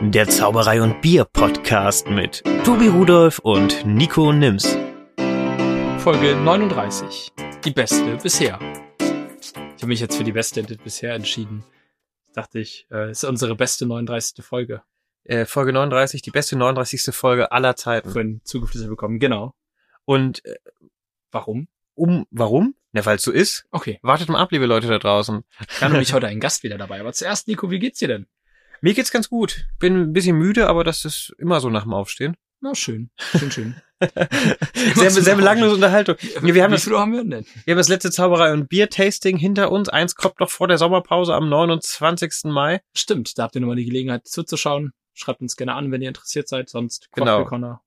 Der Zauberei und Bier Podcast mit Tobi Rudolf und Nico Nims. Folge 39. Die beste bisher. Ich habe mich jetzt für die beste bisher entschieden. Dachte ich, äh, ist unsere beste 39. Folge. Äh, Folge 39, die beste 39. Folge aller Zeiten. Für ein zukünftiges bekommen, genau. Und äh, Warum? um, warum? Na, weil es so ist. Okay. Wartet mal ab, liebe Leute da draußen. Wir haben nämlich heute einen Gast wieder dabei. Aber zuerst, Nico, wie geht's dir denn? Mir geht's ganz gut. Bin ein bisschen müde, aber das ist immer so nach dem Aufstehen. Na, schön. Schön, schön. Sehr, sehr belanglose Unterhaltung. Ja, wir haben wie das viel Uhr haben wir denn? Wir haben das letzte Zauberei- und Bier-Tasting hinter uns. Eins kommt noch vor der Sommerpause am 29. Mai. Stimmt, da habt ihr nochmal die Gelegenheit zuzuschauen. Schreibt uns gerne an, wenn ihr interessiert seid. Sonst Genau. Corner.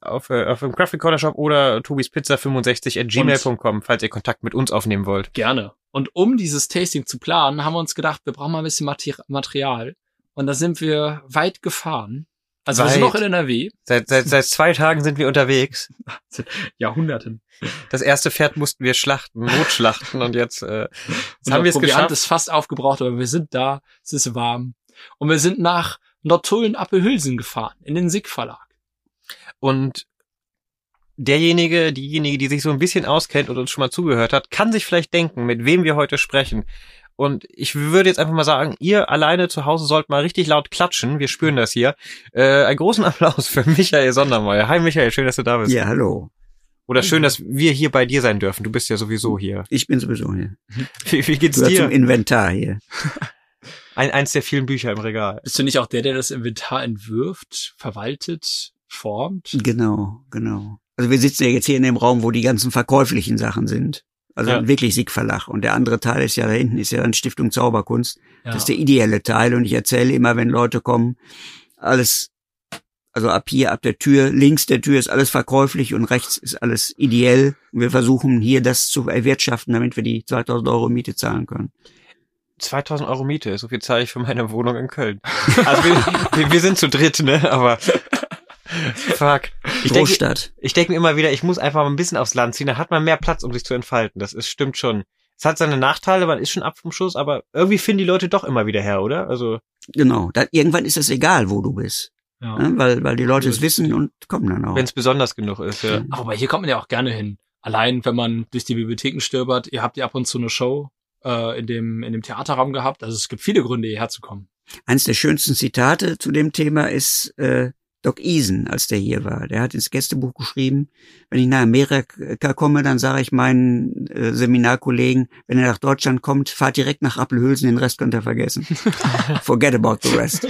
Auf, äh, auf dem Graphic Corner Shop oder tobispizza65 at gmail.com, falls ihr Kontakt mit uns aufnehmen wollt. Gerne. Und um dieses Tasting zu planen, haben wir uns gedacht, wir brauchen mal ein bisschen Mater Material. Und da sind wir weit gefahren. Also wir sind Weit. noch in NRW. Seit, seit, seit zwei Tagen sind wir unterwegs. Jahrhunderten. Das erste Pferd mussten wir schlachten, notschlachten und jetzt, äh, jetzt haben wir es geschafft. ist fast aufgebraucht, aber wir sind da, es ist warm. Und wir sind nach Nottullen-Appelhülsen gefahren, in den SIG Verlag. Und derjenige, diejenige, die sich so ein bisschen auskennt und uns schon mal zugehört hat, kann sich vielleicht denken, mit wem wir heute sprechen. Und ich würde jetzt einfach mal sagen, ihr alleine zu Hause sollt mal richtig laut klatschen. Wir spüren das hier. Äh, einen großen Applaus für Michael Sondermeier. Hi Michael, schön, dass du da bist. Ja, hallo. Oder schön, dass wir hier bei dir sein dürfen. Du bist ja sowieso hier. Ich bin sowieso hier. Wie, wie geht's dir? zum Inventar hier. Ein, eins der vielen Bücher im Regal. Bist du nicht auch der, der das Inventar entwirft, verwaltet, formt? Genau, genau. Also wir sitzen ja jetzt hier in dem Raum, wo die ganzen verkäuflichen Sachen sind. Also Ja. wirklich Sieg Verlag. Und der andere Teil ist ja da hinten, ist ja dann Stiftung Zauberkunst. Ja. Das ist der ideelle Teil. Und ich erzähle immer, wenn Leute kommen, alles, also ab hier, ab der Tür, links der Tür ist alles verkäuflich und rechts ist alles ideell. Und wir versuchen hier das zu erwirtschaften, damit wir die 2000 Euro Miete zahlen können. 2000 Euro Miete, so viel zahle ich für meine Wohnung in Köln. Also wir, wir, wir sind zu dritt, ne? Aber fuck. Ich denke, Großstadt. ich denke mir immer wieder, ich muss einfach mal ein bisschen aufs Land ziehen, da hat man mehr Platz, um sich zu entfalten. Das ist, stimmt schon. Es hat seine Nachteile, man ist schon ab vom Schuss, aber irgendwie finden die Leute doch immer wieder her, oder? Also, Genau. Da, irgendwann ist es egal, wo du bist. ja. Ne? Weil, weil die Leute es wissen und kommen dann auch. wenn es besonders genug ist, ja. Aber hier kommt man ja auch gerne hin. Allein, wenn man durch die Bibliotheken stöbert, ihr habt ja ab und zu eine Show äh, in dem in dem Theaterraum gehabt. Also es gibt viele Gründe, hierher zu kommen. Eins der schönsten Zitate zu dem Thema ist äh, Doc Eason, als der hier war. Der hat ins Gästebuch geschrieben, wenn ich nach Amerika komme, dann sage ich meinen äh, Seminarkollegen, wenn er nach Deutschland kommt, fahrt direkt nach Appelhülsen, den Rest könnt ihr vergessen. Forget about the rest.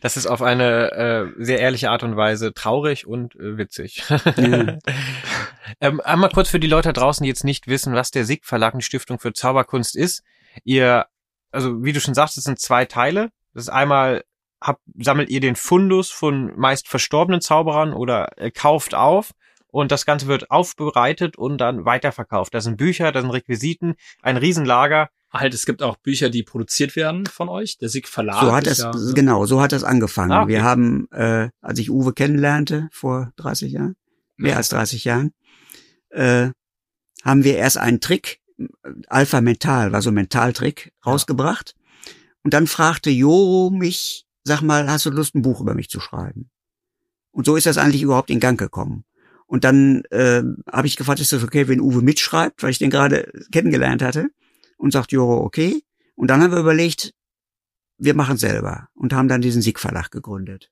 Das ist auf eine äh, sehr ehrliche Art und Weise traurig und äh, witzig. Ja. ähm, einmal kurz für die Leute da draußen, die jetzt nicht wissen, was der SIG Verlag, die Stiftung für Zauberkunst ist. Ihr, also wie du schon sagst, es sind zwei Teile. Das ist einmal habt, sammelt ihr den Fundus von meist verstorbenen Zauberern oder äh, kauft auf und das Ganze wird aufbereitet und dann weiterverkauft. Da sind Bücher, da sind Requisiten, ein Riesenlager. Halt, es gibt auch Bücher, die produziert werden von euch. Der SIG Verlag. So hat das, ja, genau, so hat das angefangen. Ah, okay. Wir haben, äh, als ich Uwe kennenlernte, vor 30 Jahren, mehr als 30 Jahren, äh, haben wir erst einen Trick, Alpha Mental, war so ein Mentaltrick, rausgebracht. Und dann fragte Joro mich, sag mal, hast du Lust, ein Buch über mich zu schreiben? Und so ist das eigentlich überhaupt in Gang gekommen. Und dann äh, habe ich gefragt, ist das okay, wenn Uwe mitschreibt, weil ich den gerade kennengelernt hatte. Und sagt Joro, okay. Und dann haben wir überlegt, wir machen selber und haben dann diesen Sieg Verlag gegründet.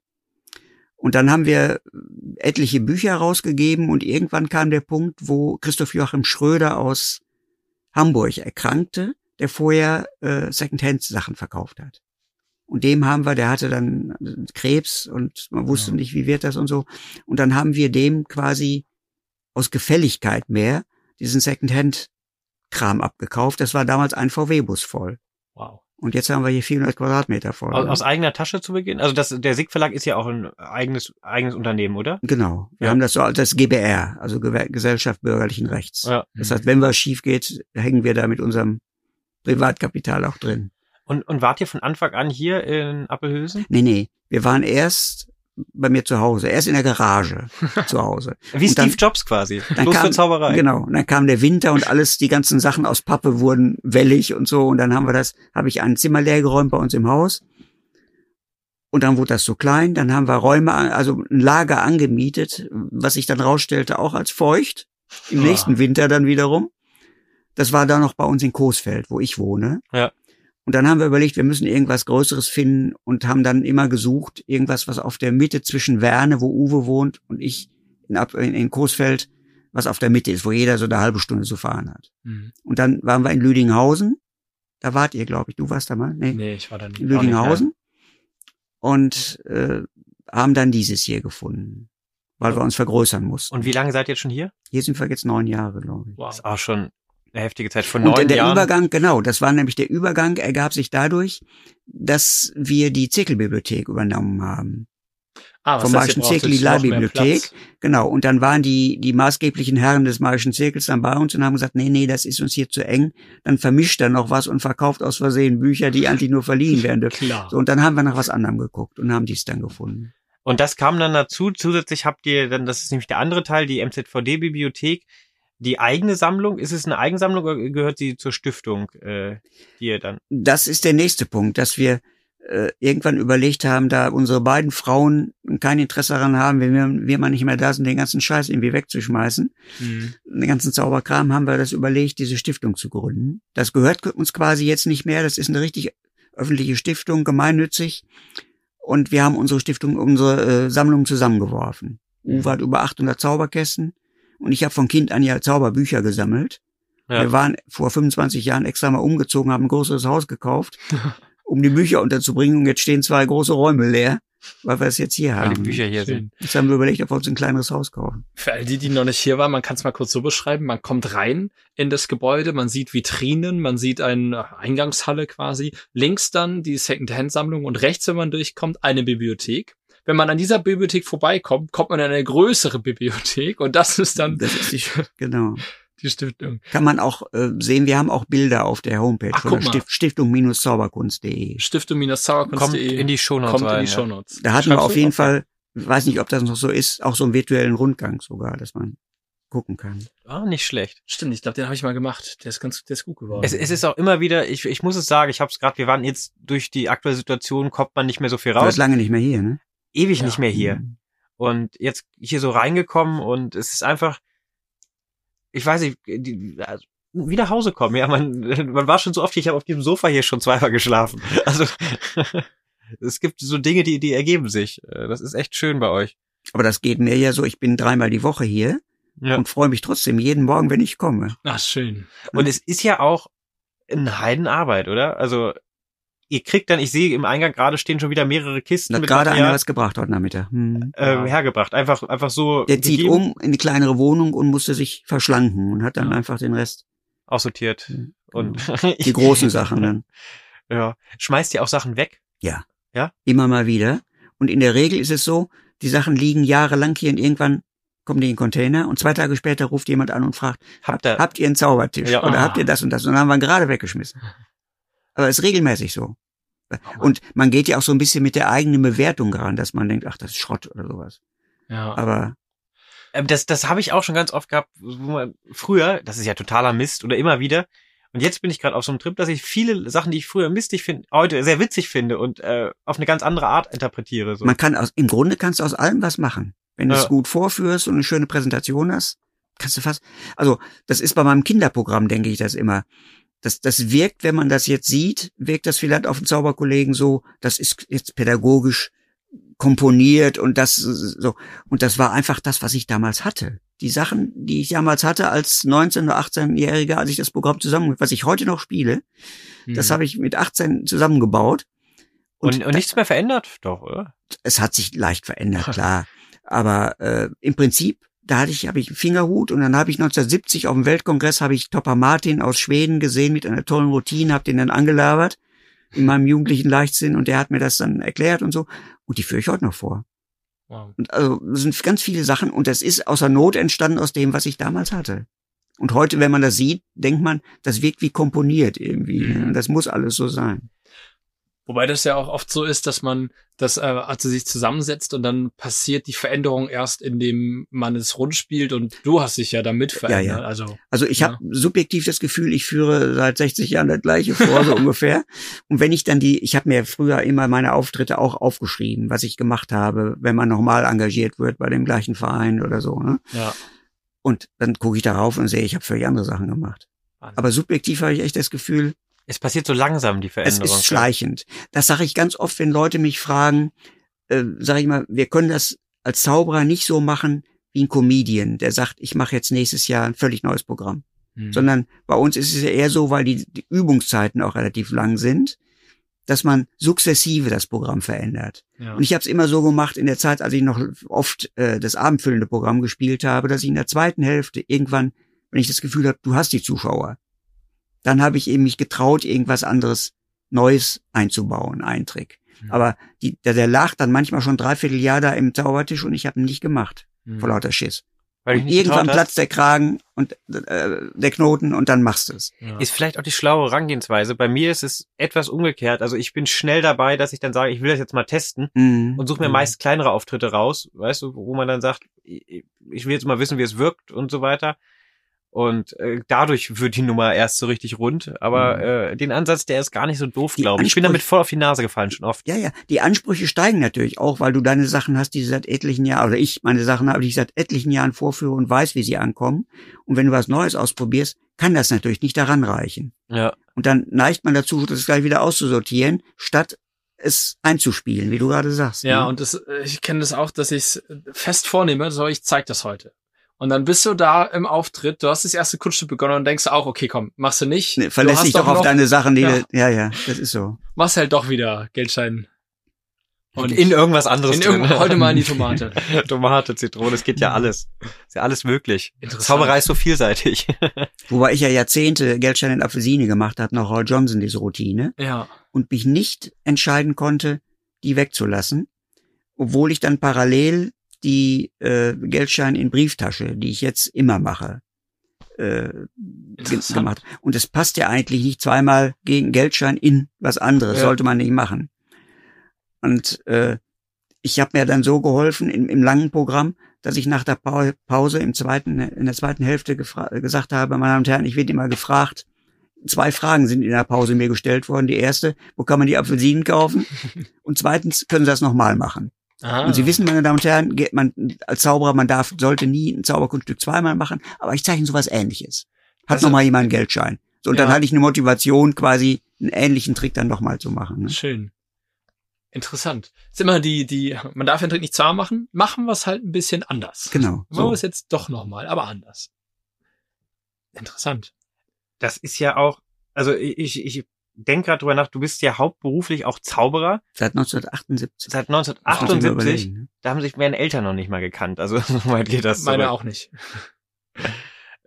Und dann haben wir etliche Bücher rausgegeben und irgendwann kam der Punkt, wo Christoph Joachim Schröder aus Hamburg erkrankte, der vorher äh, Secondhand-Sachen verkauft hat. Und dem haben wir, der hatte dann Krebs und man wusste Ja. nicht, wie wird das und so. Und dann haben wir dem quasi aus Gefälligkeit mehr diesen Secondhand-Kram abgekauft. Das war damals ein VW-Bus voll. Wow. Und jetzt haben wir hier 400 Quadratmeter voll. Aus, aus eigener Tasche zu Beginn? Also das, der SIG Verlag ist ja auch ein eigenes, eigenes Unternehmen, oder? Genau. Wir Ja. haben das so als das GBR, also Gesellschaft bürgerlichen Rechts. Ja. Das heißt, wenn was schief geht, hängen wir da mit unserem Privatkapital auch drin. Und, und wart ihr von Anfang an hier in Appelhülsen? Nee, nee. Wir waren erst bei mir zu Hause, erst in der Garage zu Hause. Wie Und dann- Steve Jobs quasi. Dann Bloß kam- für Zauberei. Genau. Und dann kam der Winter und alles, die ganzen Sachen aus Pappe wurden wellig und so. Und dann haben wir das, habe ich ein Zimmer leer geräumt bei uns im Haus. Und dann wurde das so klein, dann haben wir Räume, also ein Lager angemietet, was sich dann rausstellte auch als feucht. Im Ah. nächsten Winter dann wiederum. Das war da noch bei uns in Coesfeld, wo ich wohne. Ja. Und dann haben wir überlegt, wir müssen irgendwas Größeres finden und haben dann immer gesucht, irgendwas, was auf der Mitte zwischen Werne, wo Uwe wohnt, und ich in, in, in Coesfeld, was auf der Mitte ist, wo jeder so eine halbe Stunde zu fahren hat. Mhm. Und dann waren wir in Lüdinghausen. Da wart ihr, glaube ich. Du warst da mal? Nee. Nee, ich war da nicht. in Lüdinghausen. Und äh, haben dann dieses hier gefunden, weil wir uns vergrößern mussten. Und wie lange seid ihr jetzt schon hier? hier sind wir jetzt neun Jahre, glaube ich. Wow. Das ist auch schon eine heftige Zeit. Von Und neun der Jahren. Übergang, genau, das war nämlich der Übergang, ergab sich dadurch, dass wir die Zirkelbibliothek übernommen haben. Ah, was vom braucht Zirkel die Leihbibliothek. Genau, und dann waren die, die maßgeblichen Herren des Magischen Zirkels dann bei uns und haben gesagt, nee, nee, das ist uns hier zu eng. Dann vermischt er noch was und verkauft aus Versehen Bücher, die eigentlich nur verliehen werden dürfen. Klar. So, und dann haben wir nach was anderem geguckt und haben dies dann gefunden. Und das kam dann dazu. Zusätzlich habt ihr dann, das ist nämlich der andere Teil, die MZVD-Bibliothek, die eigene Sammlung. Ist es eine Eigensammlung oder gehört sie zur Stiftung, äh, die ihr dann? Das ist der nächste Punkt, dass wir äh, irgendwann überlegt haben, da unsere beiden Frauen kein Interesse daran haben, wenn wir, wir mal nicht mehr da sind, den ganzen Scheiß irgendwie wegzuschmeißen, Mhm. den ganzen Zauberkram, haben wir das überlegt, diese Stiftung zu gründen. Das gehört uns quasi jetzt nicht mehr. Das ist eine richtig öffentliche Stiftung, gemeinnützig. Und wir haben unsere Stiftung, unsere äh, Sammlung zusammengeworfen. Uwe hat über 800 Zauberkästen und ich habe von Kind an ja Zauberbücher gesammelt. Ja. Wir waren vor 25 Jahren extra mal umgezogen, haben ein größeres Haus gekauft, um die Bücher unterzubringen. Und jetzt stehen zwei große Räume leer, weil wir es jetzt hier Weil haben. die Bücher hier sind. Schön. Jetzt haben wir überlegt, ob wir uns ein kleineres Haus kaufen. Für all die, die noch nicht hier waren, man kann es mal kurz so beschreiben. Man kommt rein in das Gebäude, man sieht Vitrinen, man sieht eine Eingangshalle quasi. Links dann die Second-Hand-Sammlung und rechts, wenn man durchkommt, eine Bibliothek. Wenn man an dieser Bibliothek vorbeikommt, kommt man in eine größere Bibliothek und das ist dann Das ist die, genau. die Stiftung. Kann man auch äh, sehen, wir haben auch Bilder auf der Homepage Ach, von guck der mal. Stift, Stiftung-zauberkunst.de. Kommt Stiftung-zauberkunst.de in die Shownotes kommt in rein. die ja. Shownotes. Da hatten wir Schreibst auf du? jeden. Fall, ich weiß nicht, ob das noch so ist, auch so einen virtuellen Rundgang sogar, dass man gucken kann. Ah, nicht schlecht. Stimmt, ich glaube, den habe ich mal gemacht. Der ist ganz, der ist gut geworden. Es, es ist auch immer wieder, ich, ich muss es sagen, ich habe es gerade, wir waren jetzt durch die aktuelle Situation, kommt man nicht mehr so viel Du raus. bist lange nicht mehr hier, ne? Ewig Ja. nicht mehr hier. Mhm. Und jetzt hier so reingekommen und es ist einfach, ich weiß nicht, die, also, wie nach Hause kommen. Ja, man, man war schon so oft hier, ich habe auf diesem Sofa hier schon zweimal geschlafen. Also es gibt so Dinge, die, die ergeben sich. Äh, Das ist echt schön bei euch. Aber das geht mir ja so, ich bin dreimal die Woche hier Ja. und freue mich trotzdem jeden Morgen, wenn ich komme. Ach, schön. Und es ist ja auch eine Heidenarbeit, oder? Also ihr kriegt dann, ich sehe im Eingang gerade stehen schon wieder mehrere Kisten Hat mit gerade einer was gebracht heute Nachmittag. Hm. ähm, hergebracht. Einfach, einfach so Der zieht gegeben, um in die kleinere Wohnung und musste sich verschlanken und hat dann Ja. einfach den Rest, aussortiert. Ja, Und die großen Sachen dann. Ja. Schmeißt ihr auch Sachen weg? Immer mal wieder. Und in der Regel ist es so, die Sachen liegen jahrelang hier und irgendwann kommen die in den Container und zwei Tage später ruft jemand an und fragt, Habt ihr, habt ihr einen Zaubertisch Ja. oder Ah. habt ihr das und das? Und dann haben wir ihn gerade weggeschmissen. Aber es ist regelmäßig so. Und man geht ja auch so ein bisschen mit der eigenen Bewertung ran, dass man denkt, ach, das ist Schrott oder sowas. Ja. Aber Ähm, das, das habe ich auch schon ganz oft gehabt, wo man früher, das ist ja totaler Mist oder immer wieder. Und jetzt bin ich gerade auf so einem Trip, dass ich viele Sachen, die ich früher mistig finde, heute sehr witzig finde und äh, auf eine ganz andere Art interpretiere. So. man kann aus, im Grunde kannst du aus allem was machen. Wenn du Ja. es gut vorführst und eine schöne Präsentation hast, kannst du fast, also das ist bei meinem Kinderprogramm, denke ich das immer. Das, das wirkt, wenn man das jetzt sieht, wirkt das vielleicht auf den Zauberkollegen so, das ist jetzt pädagogisch komponiert und das so. Und das war einfach das, was ich damals hatte. Die Sachen, die ich damals hatte als 19- oder 18-Jähriger, als ich das Programm zusammen, was ich heute noch spiele, das Mhm. habe ich mit 18 zusammengebaut. und, und nichts mehr verändert? Doch, oder? es hat sich leicht verändert, klar. Aber äh, im Prinzip, da hatte ich, habe ich einen Fingerhut und dann habe ich 1970 auf dem Weltkongress habe ich Topper Martin aus Schweden gesehen mit einer tollen Routine, habe den dann angelabert in meinem jugendlichen Leichtsinn und der hat mir das dann erklärt und so. Und die führe ich heute noch vor. Wow. Und also das sind ganz viele Sachen und das ist aus der Not entstanden aus dem, was ich damals hatte. Und heute, wenn man das sieht, denkt man, das wirkt wie komponiert irgendwie. Mhm. Ne? Das muss alles so sein. Wobei das ja auch oft so ist, dass man das äh, also sich zusammensetzt und dann passiert die Veränderung erst, indem man es rund spielt und du hast dich ja damit verändert. Ja, ja. Also Also ich Ja. habe subjektiv das Gefühl, ich führe seit 60 Jahren das gleiche vor, so ungefähr. Und wenn ich dann die, ich habe mir früher immer meine Auftritte auch aufgeschrieben, was ich gemacht habe, wenn man nochmal engagiert wird bei dem gleichen Verein oder so. Ne? ja. Und dann gucke ich darauf und sehe, ich habe völlig andere Sachen gemacht. Wahnsinn. Aber subjektiv habe ich echt das Gefühl, Es passiert so langsam, die es Veränderung. ist schleichend. Das sage ich ganz oft, wenn Leute mich fragen, äh, sage ich mal, wir können das als Zauberer nicht so machen wie ein Comedian, der sagt, ich mache jetzt nächstes Jahr ein völlig neues Programm. Hm. sondern bei uns ist es ja eher so, weil die, die Übungszeiten auch relativ lang sind, dass man sukzessive das Programm verändert. ja. Und ich habe es immer so gemacht in der Zeit, als ich noch oft äh, das abendfüllende Programm gespielt habe, dass ich in der zweiten Hälfte irgendwann, wenn ich das Gefühl habe, du hast die Zuschauer, dann habe ich eben mich getraut, irgendwas anderes Neues einzubauen, einen Trick. Mhm. Aber die, der, der lag dann manchmal schon dreiviertel Jahr da im Zaubertisch und ich habe ihn nicht gemacht, Hm. vor lauter Schiss. Irgendwann platzt der Kragen und äh, der Knoten und dann machst du es. Ja. Ist vielleicht auch die schlaue Herangehensweise. Bei mir ist es etwas umgekehrt. Also ich bin schnell dabei, dass ich dann sage, ich will das jetzt mal testen Mhm. und suche mir Mhm. meist kleinere Auftritte raus, weißt du, wo man dann sagt, ich ich will jetzt mal wissen, wie es wirkt und so weiter. Und äh, dadurch wird die Nummer erst so richtig rund. Aber Mhm. äh, den Ansatz, der ist gar nicht so doof, glaube ich. Ich bin damit voll auf die Nase gefallen schon oft. Ja, ja. Die Ansprüche steigen natürlich auch, weil du deine Sachen hast, die seit etlichen Jahren, oder ich meine Sachen habe, die ich seit etlichen Jahren vorführe und weiß, wie sie ankommen. Und wenn du was Neues ausprobierst, kann das natürlich nicht daran reichen. Ja. Und dann neigt man dazu, das gleich wieder auszusortieren, statt es einzuspielen, wie du gerade sagst. Ja, ne? und das, äh, ich kenne das auch, dass ich es fest vornehme, so ich zeig das heute. Und dann bist du da im Auftritt, du hast das erste Kunststück begonnen und denkst auch, okay, komm, machst du nicht. Ne, du verlässt dich doch auf noch- deine Sachen, die Ja. du, ja, ja, das ist so. Machst halt doch wieder Geldschein. Und in irgendwas anderes in irgend- heute mal in die Tomate. Tomate, Zitrone, es geht ja alles. Ist ja alles möglich. Interessant. Zauberei ist so vielseitig. Wobei ich ja Jahrzehnte Geldschein in Apfelsine gemacht habe, nach Roy Johnson diese Routine. Ja. und mich nicht entscheiden konnte, die wegzulassen, obwohl ich dann parallel die äh, Geldscheine in Brieftasche, die ich jetzt immer mache, äh, gemacht. Und es passt ja eigentlich nicht zweimal gegen Geldschein in was anderes, Ja. sollte man nicht machen. Und äh, ich habe mir dann so geholfen im, im langen Programm, dass ich nach der Pau- Pause im zweiten, in der zweiten Hälfte gesagt habe, meine Damen und Herren, ich werde immer gefragt, zwei Fragen sind in der Pause mir gestellt worden. Die erste, wo kann man die Apfelsinen kaufen? Und zweitens, können Sie das nochmal machen? Aha. Und Sie wissen, meine Damen und Herren, geht man als Zauberer, man darf, sollte nie ein Zauberkunststück zweimal machen, aber ich zeichne sowas ähnliches. Hat Also- noch mal jemand einen Geldschein. So, und dann Ja. hatte ich eine Motivation, quasi einen ähnlichen Trick dann nochmal zu machen. Ne? Schön. Interessant. Ist immer die, die, man darf den Trick nicht zwar machen, machen wir es halt ein bisschen anders. Genau. Machen wir So. es jetzt doch nochmal, aber anders. Interessant. Das ist ja auch, also ich, ich denke gerade drüber nach, du bist ja hauptberuflich auch Zauberer. Seit 1978. Seit Das muss ich mir 1978, überlegen, ne? da haben sich meine Eltern noch nicht mal gekannt. Also so weit geht das. Meine zurück. auch nicht.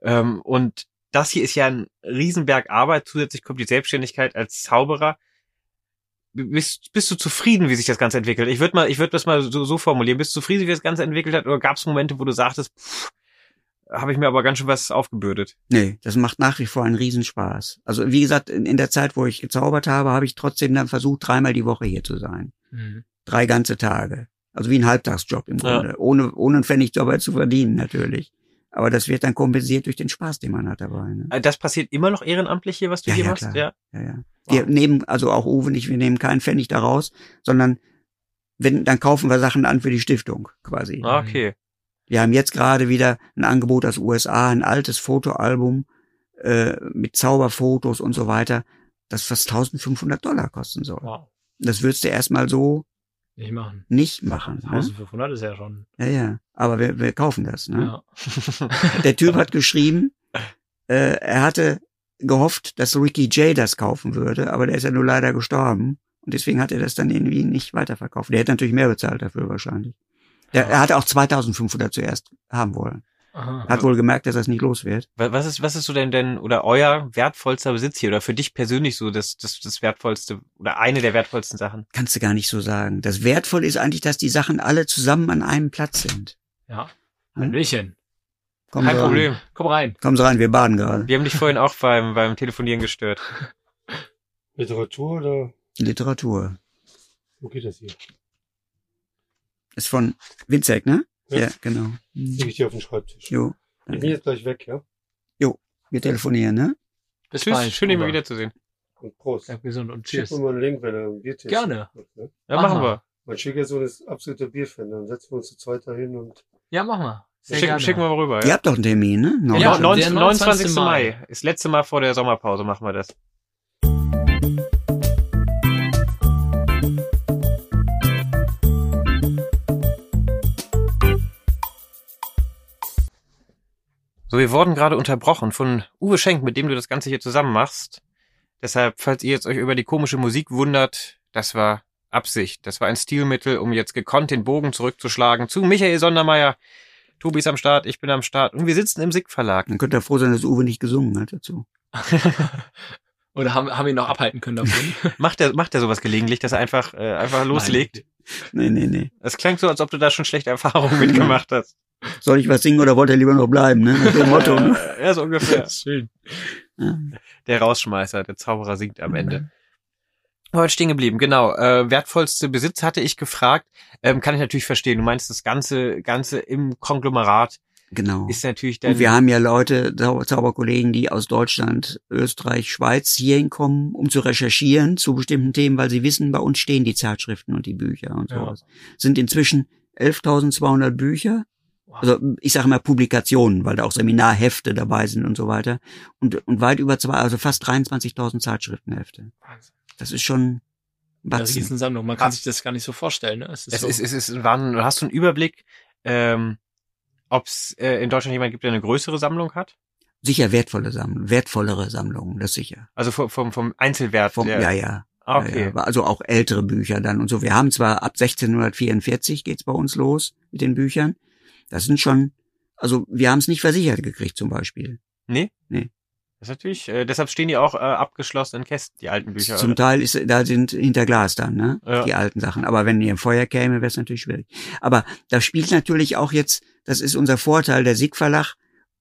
Ähm, und das hier ist ja ein Riesenberg Arbeit. Zusätzlich kommt die Selbstständigkeit als Zauberer. Bist, bist du zufrieden, wie sich das Ganze entwickelt? Ich würde mal, ich würde das mal so, so formulieren. Bist du zufrieden, wie das Ganze entwickelt hat? Oder gab es Momente, wo du sagtest, pff, habe ich mir aber ganz schön was aufgebürdet? Nee, das macht nach wie vor einen Riesenspaß. Also wie gesagt, in, in der Zeit, wo ich gezaubert habe, habe ich trotzdem dann versucht, dreimal die Woche hier zu sein. Mhm. Drei ganze Tage. Also wie ein Halbtagsjob im Ja. Grunde. Ohne, ohne einen Pfennig dabei zu verdienen, natürlich. Aber das wird dann kompensiert durch den Spaß, den man hat dabei. Ne? Äh, Das passiert immer noch ehrenamtlich hier, was du Ja, hier ja, machst? klar. Ja. Ja, ja. Wir nehmen, also auch Uwe nicht, wir nehmen keinen Pfennig daraus, sondern wenn, dann kaufen wir Sachen an für die Stiftung, quasi. Ah, Okay. Wir haben jetzt gerade wieder ein Angebot aus USA, ein altes Fotoalbum äh, mit Zauberfotos und so weiter, das fast 1500 Dollar kosten soll. Wow. Das würdest du erstmal so Nicht machen. nicht machen. Ne? 1500 ist ja schon. Ja, ja. Aber wir, wir kaufen das. Ne? Ja. Der Typ hat geschrieben, äh, er hatte gehofft, dass Ricky J das kaufen würde, aber der ist ja nur leider gestorben. Und deswegen hat er das dann irgendwie nicht weiterverkauft. Der hätte natürlich mehr bezahlt dafür wahrscheinlich. Der, er hatte auch 2500 zuerst haben wollen. Aha. Hat wohl gemerkt, dass das nicht los wird. Wa- Was ist, was ist so denn denn oder euer wertvollster Besitz hier oder für dich persönlich so das, das, das wertvollste oder eine der wertvollsten Sachen? Kannst du gar nicht so sagen. Das Wertvolle ist eigentlich, dass die Sachen alle zusammen an einem Platz sind. Ja. Hm? Hallöchen. Kommen Kein rein. Problem. Komm rein. Sie rein, wir baden gerade. Wir haben dich vorhin auch beim, beim Telefonieren gestört. Literatur oder? Literatur. Wo geht das hier? Ist von Winzek, ne? Ja. Ja, genau. Leg ich dir auf den Schreibtisch. Jo, Ich bin jetzt gleich weg, ja? wir telefonieren, ne? Bis Tschüss, bald. schön, ihn mal wiederzusehen. Und Prost. Bleib gesund und Schick cheers. mir mal einen Link, wenn er ein Biertisch Gerne. hat, ne? Ja, Mach machen wir. Mein Schwiegersohn ist absoluter Bierfan. Dann setzen wir uns zu zweit dahin und Ja, mach mal. Sehr Schicken, gerne. schicken wir mal rüber. Ihr Ja. habt doch einen Termin, ne? Ja, Neun- der 19, 29. 29. Mai. Ist letzte Mal vor der Sommerpause machen wir das. So, wir wurden gerade unterbrochen von Uwe Schenk, mit dem du das Ganze hier zusammen machst. Deshalb, falls ihr jetzt euch über die komische Musik wundert, das war Absicht. Das war ein Stilmittel, um jetzt gekonnt den Bogen zurückzuschlagen zu Michael Sondermeier. Tobi ist am Start, ich bin am Start und wir sitzen im SIG Verlag. Dann könnt ihr froh sein, dass Uwe nicht gesungen hat dazu. Oder haben, haben wir ihn noch abhalten können davon? Macht er, macht er sowas gelegentlich, dass er einfach, äh, einfach loslegt? Nee, nee, nee. Es klang so, als ob du da schon schlechte Erfahrungen mitgemacht hast. Soll ich was singen oder wollt ihr lieber noch bleiben, ne? Nach dem Motto, ne? Ja, so ungefähr. Schön. Ja. Der Rausschmeißer, der Zauberer singt am Ende. Heute stehen geblieben, genau. Äh, wertvollste Besitz hatte ich gefragt. Ähm, kann ich natürlich verstehen. Du meinst, das Ganze, Ganze im Konglomerat Genau. ist natürlich dann. Und wir haben ja Leute, Zau- Zauberkollegen, die aus Deutschland, Österreich, Schweiz hier hinkommen, um zu recherchieren zu bestimmten Themen, weil sie wissen, bei uns stehen die Zeitschriften und die Bücher und Ja. sowas. Sind inzwischen 11.200 Bücher. Also ich sage mal Publikationen, weil da auch Seminarhefte dabei sind und so weiter. Und, und weit über zwei, also fast 23.000 Zeitschriftenhefte. Wahnsinn. Das ist schon ein Eine Batzen. Riesensammlung. Man kann sich das gar nicht so vorstellen. Ne? Es ist es so. ist, es ist Wahnsinn. Hast du einen Überblick, ähm, ob es äh, in Deutschland jemand gibt, der eine größere Sammlung hat? Sicher wertvolle Sammlungen, wertvollere Sammlungen, das sicher. Also vom, vom, vom Einzelwert. Vom, der, ja, ja. Ja, okay. ja, also auch ältere Bücher dann und so. Wir haben zwar ab 1644 geht's bei uns los mit den Büchern. Das sind schon, also wir haben es nicht versichert gekriegt zum Beispiel. Nee? Nee. Das ist natürlich, äh, deshalb stehen die auch äh, abgeschlossen in Kästen, die alten Bücher. Zum oder? Teil ist, da sind hinter Glas dann, ne? Ja. Die alten Sachen. Aber wenn die im Feuer käme, wäre es natürlich schwierig. Aber da spielt natürlich auch jetzt, das ist unser Vorteil, der Sieg Verlag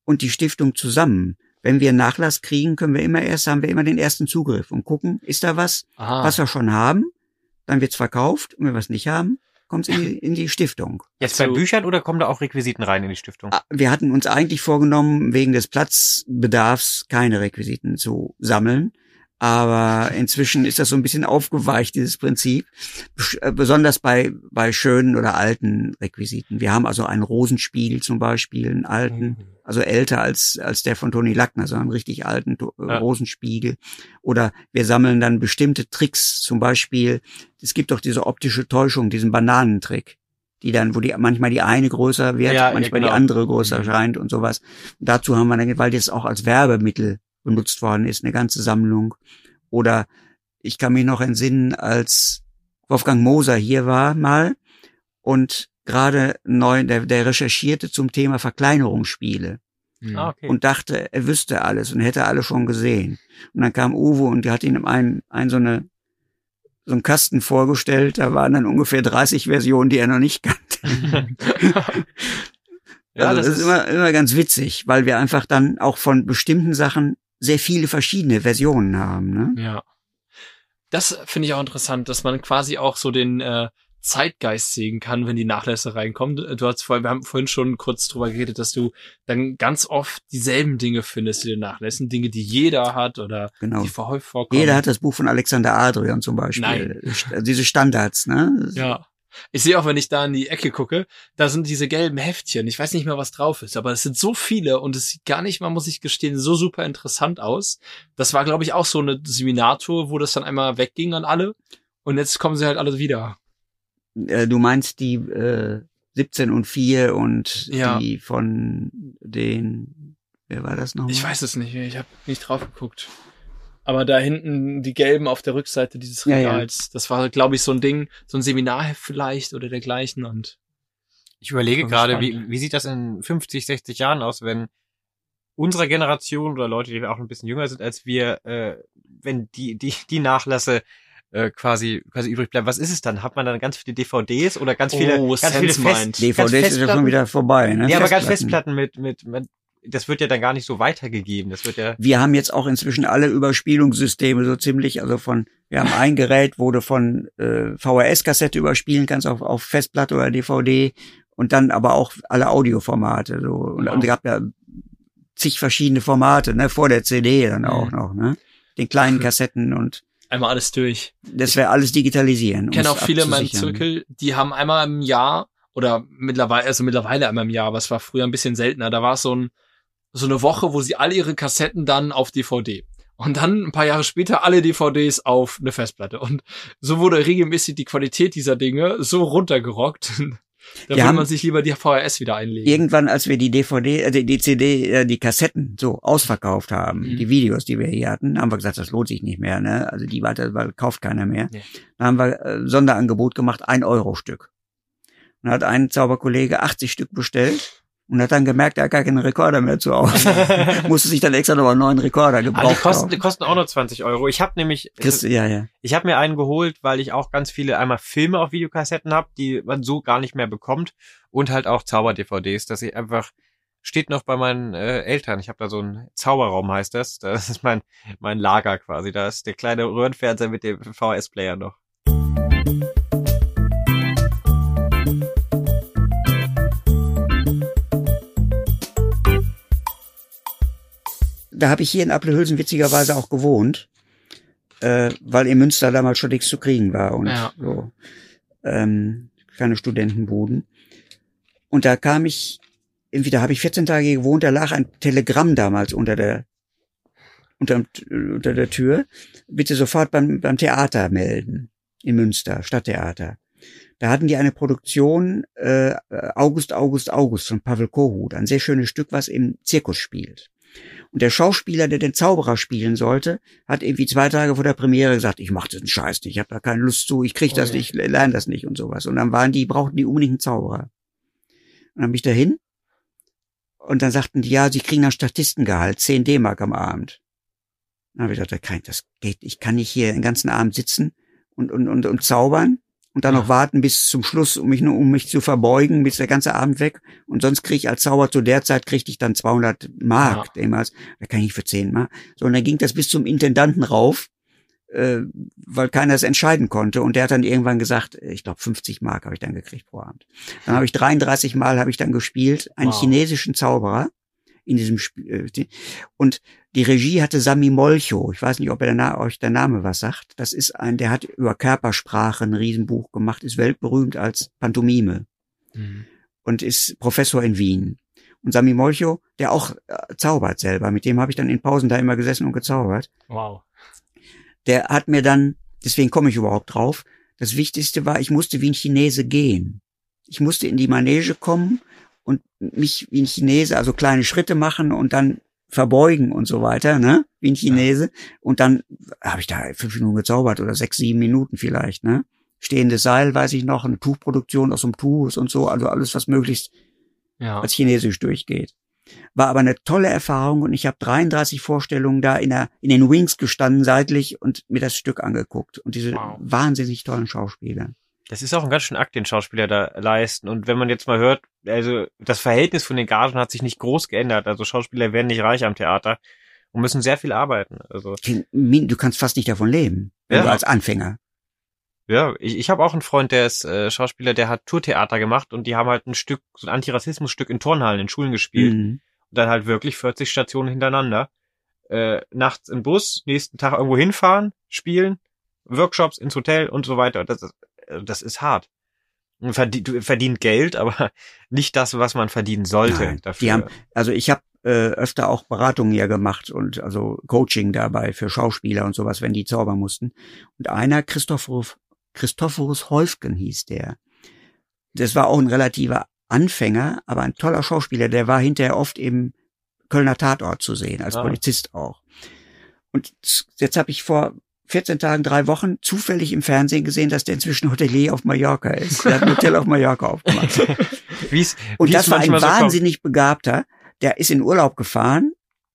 und die Stiftung zusammen. Wenn wir Nachlass kriegen, können wir immer erst, haben wir immer den ersten Zugriff und gucken, ist da was, Aha. was wir schon haben, dann wird's verkauft und wenn wir es nicht haben, kommt's in die, in die Stiftung. Jetzt bei Büchern oder kommen da auch Requisiten rein in die Stiftung? Ah, Wir hatten uns eigentlich vorgenommen, wegen des Platzbedarfs keine Requisiten zu sammeln. Aber inzwischen ist das so ein bisschen aufgeweicht, dieses Prinzip. Äh, Besonders bei, bei schönen oder alten Requisiten. Wir haben also einen Rosenspiegel zum Beispiel, einen alten, also älter als, als der von Toni Lackner, so einen richtig alten äh, Ja. Rosenspiegel. Oder wir sammeln dann bestimmte Tricks, zum Beispiel, es gibt doch diese optische Täuschung, diesen Bananentrick, die dann, wo die manchmal die eine größer wird, Ja, ja, manchmal genau. die andere größer Mhm. scheint und sowas. Und dazu haben wir dann, weil das auch als Werbemittel benutzt worden ist, eine ganze Sammlung. Oder ich kann mich noch entsinnen, als Wolfgang Moser hier war mal und gerade neu, der, der recherchierte zum Thema Verkleinerungsspiele Hm. Ah, okay. und dachte, er wüsste alles und hätte alle schon gesehen. Und dann kam Uwe und hat ihm ein, ein so eine so einen Kasten vorgestellt, da waren dann ungefähr 30 Versionen, die er noch nicht kannte. Ja, also das das, ist ist- immer, immer ganz witzig, weil wir einfach dann auch von bestimmten Sachen sehr viele verschiedene Versionen haben. Ne? Ja. Das finde ich auch interessant, dass man quasi auch so den äh, Zeitgeist sehen kann, wenn die Nachlässe reinkommen. Du hast vorhin, wir haben vorhin schon kurz drüber geredet, dass du dann ganz oft dieselben Dinge findest in den Nachlässen, Dinge, die jeder hat oder Genau. die verhäuft vorkommen. Jeder hat das Buch von Alexander Adrian zum Beispiel. Nein. Diese Standards, ne? Ja. Ich sehe auch, wenn ich da in die Ecke gucke, da sind diese gelben Heftchen. Ich weiß nicht mehr, was drauf ist, aber es sind so viele und es sieht gar nicht mal, muss ich gestehen, so super interessant aus. Das war, glaube ich, auch so eine Seminartour, wo das dann einmal wegging an alle. Und jetzt kommen sie halt alle wieder. Äh, Du meinst die äh, 17 und 4 und Ja. die von den, wer war das nochmal? Ich weiß es nicht ich habe nicht drauf geguckt. Aber da hinten die gelben auf der Rückseite dieses Ja, ja. Regals, das war, glaube ich, so ein Ding, so ein Seminarheft vielleicht oder dergleichen und Ich überlege gerade, wie, wie sieht das in 50, 60 Jahren aus, wenn unserer Generation oder Leute, die auch ein bisschen jünger sind als wir, äh, wenn die, die, die Nachlässe äh, quasi, quasi übrig bleiben. Was ist es dann? Hat man dann ganz viele DVDs oder ganz viele, Oh, ganz viele Sense Fest, Mind. DVDs ganz ist ja schon wieder vorbei, ne? Ja, aber ganz Festplatten. Festplatten mit, mit, mit das wird ja dann gar nicht so weitergegeben. Das wird ja. Wir haben jetzt auch inzwischen alle Überspielungssysteme so ziemlich, also von, wir haben ein Gerät, wo du von äh, VHS-Kassette überspielen kannst auf, auf Festplatte oder DVD und dann aber auch alle Audioformate. So. Und, Wow. und es gab ja zig verschiedene Formate, ne, vor der CD dann auch Mhm. noch, ne? Den kleinen Kassetten und Einmal alles durch. das wäre alles digitalisieren. Ich kenne auch viele in meinem. Zirkel, die haben einmal im Jahr oder mittlerweile, also mittlerweile einmal im Jahr, aber es war früher ein bisschen seltener. Da war es so, ein, so eine Woche, wo sie alle ihre Kassetten dann auf DVD und dann ein paar Jahre später alle DVDs auf eine Festplatte. Und so wurde regelmäßig die Qualität dieser Dinge so runtergerockt. da haben- man sich lieber die VHS wieder einlegen. Irgendwann, als wir die DVD, äh, die CD, äh, die Kassetten so ausverkauft haben, Mhm. die Videos, die wir hier hatten, haben wir gesagt, das lohnt sich nicht mehr, ne? Also die weiter, weil kauft keiner mehr. Nee. Dann haben wir äh, Sonderangebot gemacht, ein Euro Stück. Und hat ein Zauberkollege 80 Stück bestellt und hat dann gemerkt, er hat gar keinen Rekorder mehr zu Hause. Musste sich dann extra noch einen neuen Rekorder Aber die gebraucht kosten, die kosten auch nur 20 Euro. Ich habe nämlich, Christ, ja, ja. ich habe mir einen geholt, weil ich auch ganz viele einmal Filme auf Videokassetten habe, die man so gar nicht mehr bekommt und halt auch Zauber-DVDs, dass ich einfach steht noch bei meinen äh, Eltern. Ich habe da so einen Zauberraum heißt das. Das ist mein mein Lager quasi. Da ist der kleine Röhrenfernseher mit dem VHS-Player noch. Da habe ich hier in Appelhülsen witzigerweise auch gewohnt, äh, weil in Münster damals schon nichts zu kriegen war und Ja. so ähm, keine Studentenbuden. Und da kam ich, da habe ich 14 Tage gewohnt, da lag ein Telegramm damals unter der unter, unter der Tür. Bitte sofort beim, beim Theater melden in Münster, Stadttheater. Da hatten die eine Produktion äh, August, August, August von Pavel Kohut, ein sehr schönes Stück, was im Zirkus spielt. Und der Schauspieler, der den Zauberer spielen sollte, hat irgendwie zwei Tage vor der Premiere gesagt, ich mach diesen Scheiß nicht, ich habe da keine Lust zu, ich krieg das Okay. nicht, lerne das nicht und sowas. Und dann waren die, brauchten die unbedingt einen Zauberer. Und dann bin ich dahin und dann sagten die, ja, sie kriegen dann Statistengehalt, 10 D-Mark am Abend. Dann habe ich gesagt, das geht, ich kann nicht hier den ganzen Abend sitzen und, und, und, und zaubern und dann noch warten bis zum Schluss, um mich nur, um mich zu verbeugen, bis der ganze Abend weg. Und sonst kriege ich als Zauber zu der Zeit kriegte ich dann 200 Mark Ja. damals. Da kann ich nicht für 10 Mark. So, und dann ging das bis zum Intendanten rauf, äh, weil keiner es entscheiden konnte. Und der hat dann irgendwann gesagt, ich glaube 50 Mark habe ich dann gekriegt pro Abend. Dann habe ich 33 Mal habe ich dann gespielt, einen Wow. chinesischen Zauberer in diesem Spiel. äh, Und die Regie hatte Sami Molcho. Ich weiß nicht, ob er euch der Name was sagt. Das ist ein, der hat über Körpersprache ein Riesenbuch gemacht, ist weltberühmt als Pantomime Mhm. und ist Professor in Wien. Und Sami Molcho, der auch äh, zaubert selber, mit dem habe ich dann in Pausen da immer gesessen und gezaubert. Wow. Der hat mir dann, deswegen komme ich überhaupt drauf, das Wichtigste war, ich musste wie ein Chinese gehen. Ich musste in die Manege kommen und mich wie ein Chinese, also kleine Schritte machen und dann verbeugen und so weiter, ne? Wie ein Chinese. Und dann habe ich da fünf Minuten gezaubert oder sechs, sieben Minuten vielleicht, ne? Stehendes Seil, weiß ich noch, eine Tuchproduktion aus einem Tuch und so, also alles, was möglichst Ja. als Chinesisch durchgeht. War aber eine tolle Erfahrung und ich habe 33 Vorstellungen da in, der, in den Wings gestanden seitlich und mir das Stück angeguckt und diese Wow. wahnsinnig tollen Schauspieler. Das ist auch ein ganz schön Akt, den Schauspieler da leisten. Und wenn man jetzt mal hört, also das Verhältnis von den Gagen hat sich nicht groß geändert. Also Schauspieler werden nicht reich am Theater und müssen sehr viel arbeiten. Also Du kannst fast nicht davon leben, wenn Ja. du als Anfänger. ja, ich, ich habe auch einen Freund, der ist äh, Schauspieler, der hat Tourtheater gemacht und die haben halt ein Stück, so ein Antirassismus-Stück in Turnhallen, in Schulen gespielt. Mhm. Und dann halt wirklich 40 Stationen hintereinander. Äh, nachts im Bus, nächsten Tag irgendwo hinfahren, spielen, Workshops ins Hotel und so weiter. Das ist, das ist hart. Verdient, du verdient Geld, aber nicht das, was man verdienen sollte. Nein, dafür. die haben- Also ich habe äh, öfter auch Beratungen ja gemacht und also Coaching dabei für Schauspieler und sowas, wenn die zaubern mussten. Und einer, Christophorus, Christophorus Häufgen hieß der. Das war auch ein relativer Anfänger, aber ein toller Schauspieler. Der war hinterher oft im Kölner Tatort zu sehen, als Ah. Polizist auch. Und jetzt habe ich vor 14 Tagen, drei Wochen zufällig im Fernsehen gesehen, dass der inzwischen Hotelier auf Mallorca ist. Der hat ein Hotel auf Mallorca aufgemacht. Wie's, Und wie's das war ein manchmal so wahnsinnig begabter, der ist in Urlaub gefahren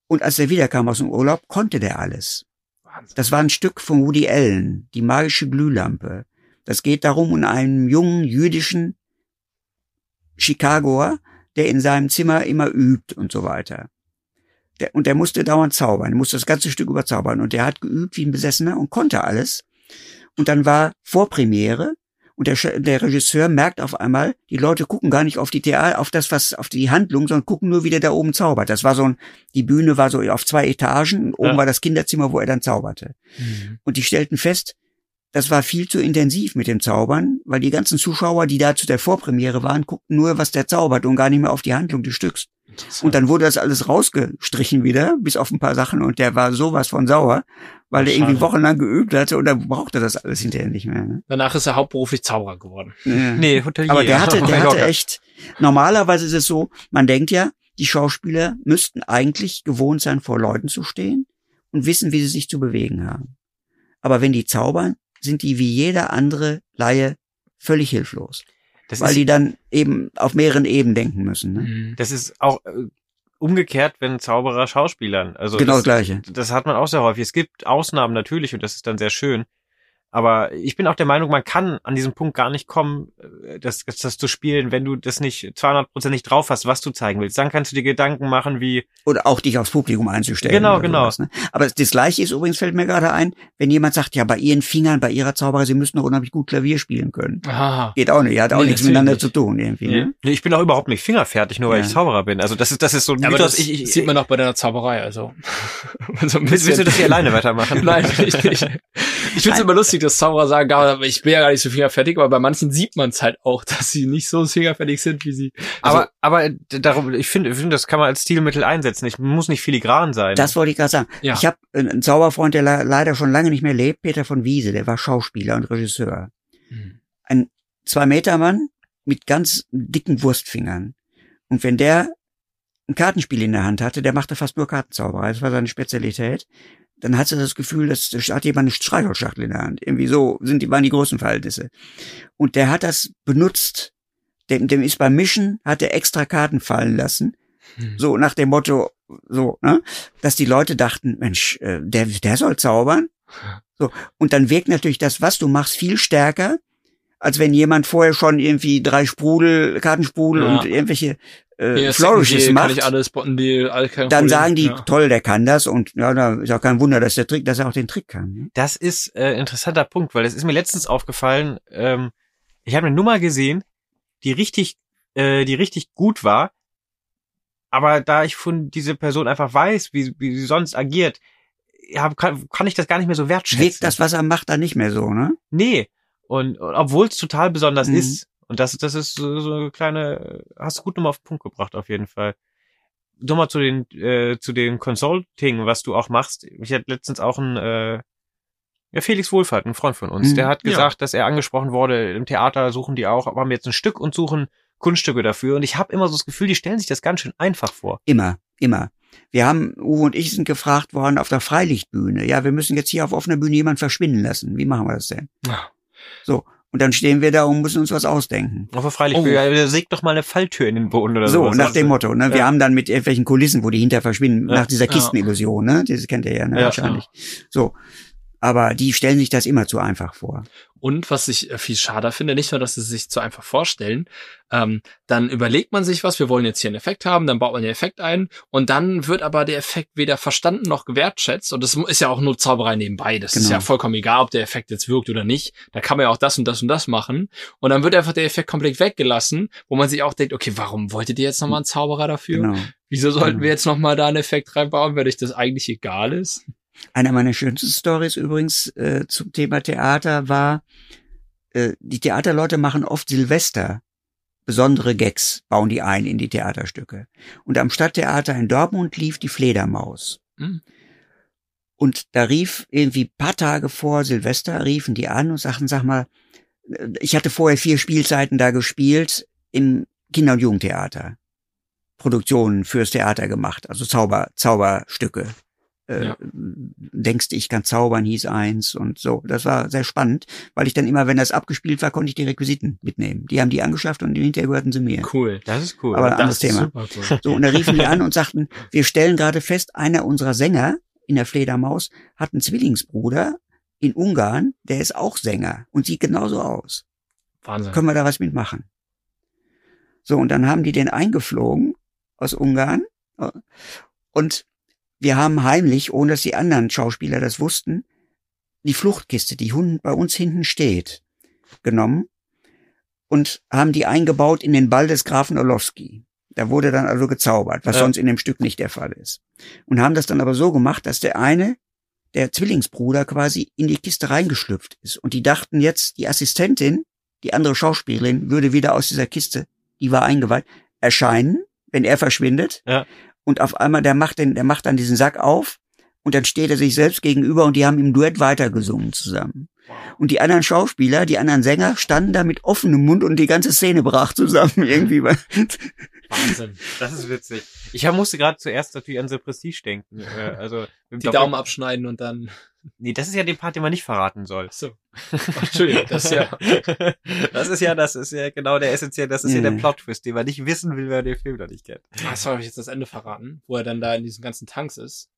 und als er wiederkam aus dem Urlaub, konnte der alles. Wahnsinn. Das war ein Stück von Woody Allen, die magische Glühlampe. Das geht darum, um einen jungen jüdischen Chicagoer, der in seinem Zimmer immer übt und so weiter. Der, und der musste dauernd zaubern, musste das ganze Stück überzaubern. Und der hat geübt wie ein Besessener und konnte alles. Und dann war Vorpremiere und der, der Regisseur merkt auf einmal, die Leute gucken gar nicht auf die Theater, auf das, was, auf die Handlung, sondern gucken nur, wie der da oben zaubert. Das war so ein, die Bühne war so auf zwei Etagen, und oben Ja. war das Kinderzimmer, wo er dann zauberte. Und die stellten fest, das war viel zu intensiv mit dem Zaubern, weil die ganzen Zuschauer, die da zu der Vorpremiere waren, guckten nur, was der zaubert und gar nicht mehr auf die Handlung des Stücks. Und dann wurde das alles rausgestrichen wieder, bis auf ein paar Sachen und der war sowas von sauer, weil der irgendwie wochenlang geübt hatte und dann brauchte das alles hinterher nicht mehr. Ne? Danach ist er hauptberuflich Zauberer geworden. Ja. Nee, Hotelier. Aber der hatte, der hatte Mallorca. echt, normalerweise ist es so, man denkt ja, die Schauspieler müssten eigentlich gewohnt sein, vor Leuten zu stehen und wissen, wie sie sich zu bewegen haben. Aber wenn die zaubern, sind die wie jeder andere Laie völlig hilflos, Das weil ist, die dann eben auf mehreren Ebenen denken müssen. Ne? das ist auch äh, umgekehrt, wenn Zauberer Schauspielern. Also genau das das, Gleiche. das hat man auch sehr häufig. Es gibt Ausnahmen natürlich und das ist dann sehr schön. Aber ich bin auch der Meinung, man kann an diesem Punkt gar nicht kommen, äh, das, das, das zu spielen, wenn du das nicht 200% nicht drauf hast, was du zeigen willst. Dann kannst du dir Gedanken machen wie, Oder auch dich aufs Publikum einzustellen. Genau, genau. sowas, ne? Aber das Gleiche ist übrigens, fällt mir gerade ein, wenn jemand sagt, ja, bei ihren Fingern, bei ihrer Zauberer, sie müssten doch unheimlich gut Klavier spielen können. Aha. Geht auch nicht, hat auch Nee, nichts miteinander nicht. zu tun irgendwie. Ne? nee, ich bin auch überhaupt nicht fingerfertig, nur weil Ja. ich Zauberer bin. Also das ist, das ist so ein Aber Mythos. das ich, ich, sieht man auch bei deiner Zauberei, also. so ein willst, willst du das hier alleine weitermachen? Nein, will ich nicht. Ich finde es immer lustig, dass Zauberer sagen, "Ja, aber ich bin ja gar nicht so fingerfertig, aber bei manchen sieht man es halt auch, dass sie nicht so fingerfertig sind, wie sie. Also, Aber, aber d- darum, ich finde, ich finde, das kann man als Stilmittel einsetzen. Ich muss nicht filigran sein. Das wollte ich gerade sagen. Ja. Ich habe einen Zauberfreund, der le- leider schon lange nicht mehr lebt, Peter von Wiese, der war Schauspieler und Regisseur. Hm. Ein Zwei-Meter-Mann mit ganz dicken Wurstfingern. Und wenn der ein Kartenspiel in der Hand hatte, der machte fast nur Kartenzauberei, das war seine Spezialität, dann hatte er das Gefühl, dass da hat jemand eine Streichholzschachtel in der Hand. Irgendwie so sind die, waren die Größenverhältnisse. Und der hat das benutzt. Dem, dem ist beim Mischen, hat er extra Karten fallen lassen. Hm. So nach dem Motto, so, ne? Dass die Leute dachten, Mensch, äh, der, der soll zaubern. So. Und dann wirkt natürlich das, was du machst, viel stärker, als wenn jemand vorher schon irgendwie drei Sprudel, Kartensprudel Ja. und irgendwelche äh, Flourishes kann macht. alles, kein dann Problem. sagen die, Ja. toll, der kann das und ja, da ist auch kein Wunder, dass der Trick, dass er auch den Trick kann. Ne? Das ist äh, interessanter Punkt, weil es ist mir letztens aufgefallen, ähm, ich habe eine Nummer gesehen, die richtig, äh, die richtig gut war, aber da ich von dieser Person einfach weiß, wie, wie sie sonst agiert, hab, kann, kann ich das gar nicht mehr so wertschätzen. Wirkt das, was er macht, dann nicht mehr so, ne? Nee. Und, und obwohl es total besonders Mhm. ist. Und das, das ist so, so eine kleine, hast du gut nochmal auf den Punkt gebracht, auf jeden Fall. Nochmal zu den, äh, zu den Consulting, was du auch machst. Ich hatte letztens auch einen, äh, ja, Felix Wohlfahrt, ein Freund von uns, Mhm. der hat Ja. gesagt, dass er angesprochen wurde, im Theater suchen die auch, aber haben jetzt ein Stück und suchen Kunststücke dafür. Und ich habe immer so das Gefühl, die stellen sich das ganz schön einfach vor. Immer, immer. Wir haben, Uwe und ich sind gefragt worden auf der Freilichtbühne. Ja, wir müssen jetzt hier auf offener Bühne jemanden verschwinden lassen. Wie machen wir das denn? Ja. So. Und dann stehen wir da und müssen uns was ausdenken. Aber freilich, Oh. ja, sägt doch mal eine Falltür in den Boden oder So, sowas. nach dem Motto. Ne? Wir Ja. haben dann mit irgendwelchen Kulissen, wo die hinter verschwinden, Ja. nach dieser Ja. Kistenillusion, ne? Das kennt ihr ja, ne? Ja, wahrscheinlich. So. Aber die stellen sich das immer zu einfach vor. Und was ich äh, viel schade finde, nicht nur, dass sie sich zu einfach vorstellen, ähm, dann überlegt man sich was, wir wollen jetzt hier einen Effekt haben, dann baut man den Effekt ein und dann wird aber der Effekt weder verstanden noch gewertschätzt und das ist ja auch nur Zauberei nebenbei. Das ist Genau. ja vollkommen egal, ob der Effekt jetzt wirkt oder nicht. Da kann man ja auch das und das und das machen und dann wird einfach der Effekt komplett weggelassen, wo man sich auch denkt, okay, warum wolltet ihr jetzt nochmal einen Zauberer dafür? Genau. Wieso sollten Genau. wir jetzt nochmal da einen Effekt reinbauen, wenn euch das eigentlich egal ist? Einer meiner schönsten Stories übrigens äh, zum Thema Theater war, äh, die Theaterleute machen oft Silvester besondere Gags, bauen die ein in die Theaterstücke. Und am Stadttheater in Dortmund lief die Fledermaus. Hm. Und da rief irgendwie paar Tage vor Silvester, riefen die an und sagten, sag mal, äh, ich hatte vorher vier Spielzeiten da gespielt im Kinder- und Jugendtheater. Produktionen fürs Theater gemacht, also Zauber, Zauberstücke. Äh, Ja. Denkst ich kann zaubern, hieß eins und so. Das war sehr spannend, weil ich dann immer, wenn das abgespielt war, konnte ich die Requisiten mitnehmen. Die haben die angeschafft und hinterher gehörten sie mir. Cool. Das ist cool. Aber ein anderes Thema. super cool. So, und da riefen die an und sagten, wir stellen gerade fest, einer unserer Sänger in der Fledermaus hat einen Zwillingsbruder in Ungarn, der ist auch Sänger und sieht genauso aus. Wahnsinn. Können wir da was mitmachen? So, und dann haben die den eingeflogen aus Ungarn. Und wir haben heimlich, ohne dass die anderen Schauspieler das wussten, die Fluchtkiste, die bei uns hinten steht, genommen und haben die eingebaut in den Ball des Grafen Orlowski. Da wurde dann also gezaubert, was Ja. sonst in dem Stück nicht der Fall ist. Und haben das dann aber so gemacht, dass der eine, der Zwillingsbruder quasi in die Kiste reingeschlüpft ist. Und die dachten jetzt, die Assistentin, die andere Schauspielerin, würde wieder aus dieser Kiste, die war eingeweiht, erscheinen, wenn er verschwindet. Ja. Und auf einmal, der macht den, der macht dann diesen Sack auf und dann steht er sich selbst gegenüber und die haben im Duett weitergesungen zusammen. Und die anderen Schauspieler, die anderen Sänger standen da mit offenem Mund und die ganze Szene brach zusammen irgendwie. Wahnsinn. Das ist witzig. Ich musste gerade zuerst natürlich an The Prestige denken. Äh, also mit Die Daumen abschneiden und dann. Nee, das ist ja der Part, den man nicht verraten soll. Ach so. Ach, Entschuldigung, das ist ja. das ist ja, das ist ja genau der essentielle, das ist ja Ja. der Plot-Twist, den man nicht wissen will, wer den Film noch nicht kennt. Das habe ich jetzt das Ende verraten, wo er dann da in diesen ganzen Tanks ist.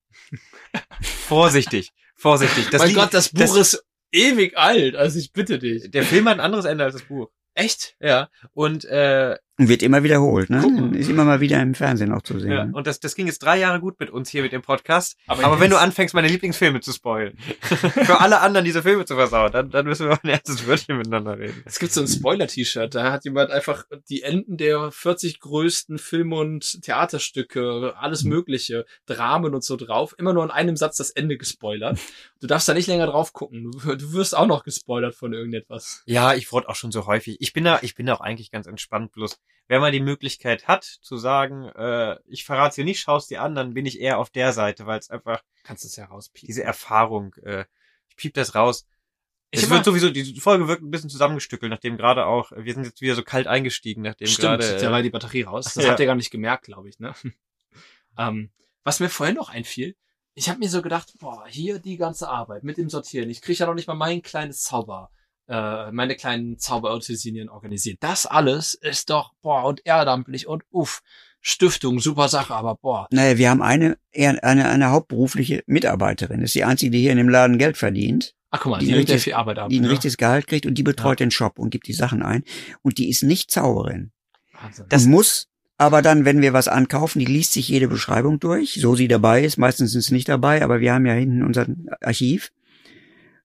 Vorsichtig, vorsichtig. Das mein Gott, das Buch ist ewig alt, also ich bitte dich. Der Film hat ein anderes Ende als das Buch. Echt? Ja. Und äh, Und wird immer wiederholt, ne? Guck mal. Ist immer mal wieder im Fernsehen auch zu sehen. Ja, und das, das ging jetzt drei Jahre gut mit uns hier mit dem Podcast. Aber Aber, wenn du anfängst, meine Lieblingsfilme zu spoilen, für alle anderen diese Filme zu versauen, dann, dann müssen wir mal ein erstes Wörtchen miteinander reden. Es gibt so ein Spoiler-T-Shirt, da hat jemand einfach die Enden der 40 größten Film- und Theaterstücke, alles mögliche, Dramen und so drauf, immer nur in einem Satz das Ende gespoilert. Du darfst da nicht länger drauf gucken. Du, du wirst auch noch gespoilert von irgendetwas. Ja, ich wurde auch schon so häufig. Ich bin da, ich bin da auch eigentlich ganz entspannt. Bloß, wenn man die Möglichkeit hat, zu sagen, äh, ich verrate dir nicht, schaust dir an, dann bin ich eher auf der Seite, weil es einfach Kannst es ja rauspiepen. diese Erfahrung, äh, ich piep das raus. Ich es wird sowieso, die Folge wird ein bisschen zusammengestückelt, nachdem gerade auch, wir sind jetzt wieder so kalt eingestiegen, nachdem Stimmt, gerade. da war die Batterie raus. Das Ja. habt ihr gar nicht gemerkt, glaube ich. Ne? ähm, was mir vorhin noch einfiel, ich habe mir so gedacht, boah, hier die ganze Arbeit mit dem Sortieren. Ich kriege ja noch nicht mal mein kleines Zauber, äh, meine kleinen Zauberutensilien organisiert. Das alles ist doch, boah, und ehrenamtlich und uff, Stiftung, super Sache, aber boah, Naja, wir haben eine, eine, eine hauptberufliche Mitarbeiterin. Das ist die einzige, die hier in dem Laden Geld verdient, ach guck mal, Die die, ja richtig- viel Arbeit ab. die ein ne? richtiges Gehalt kriegt und die betreut den Shop und gibt die Sachen ein. Und die ist nicht Zauberin. Wahnsinn. Das muss aber dann, wenn wir was ankaufen, die liest sich jede Beschreibung durch, so sie dabei ist. Meistens sind sie nicht dabei, aber wir haben ja hinten unser Archiv.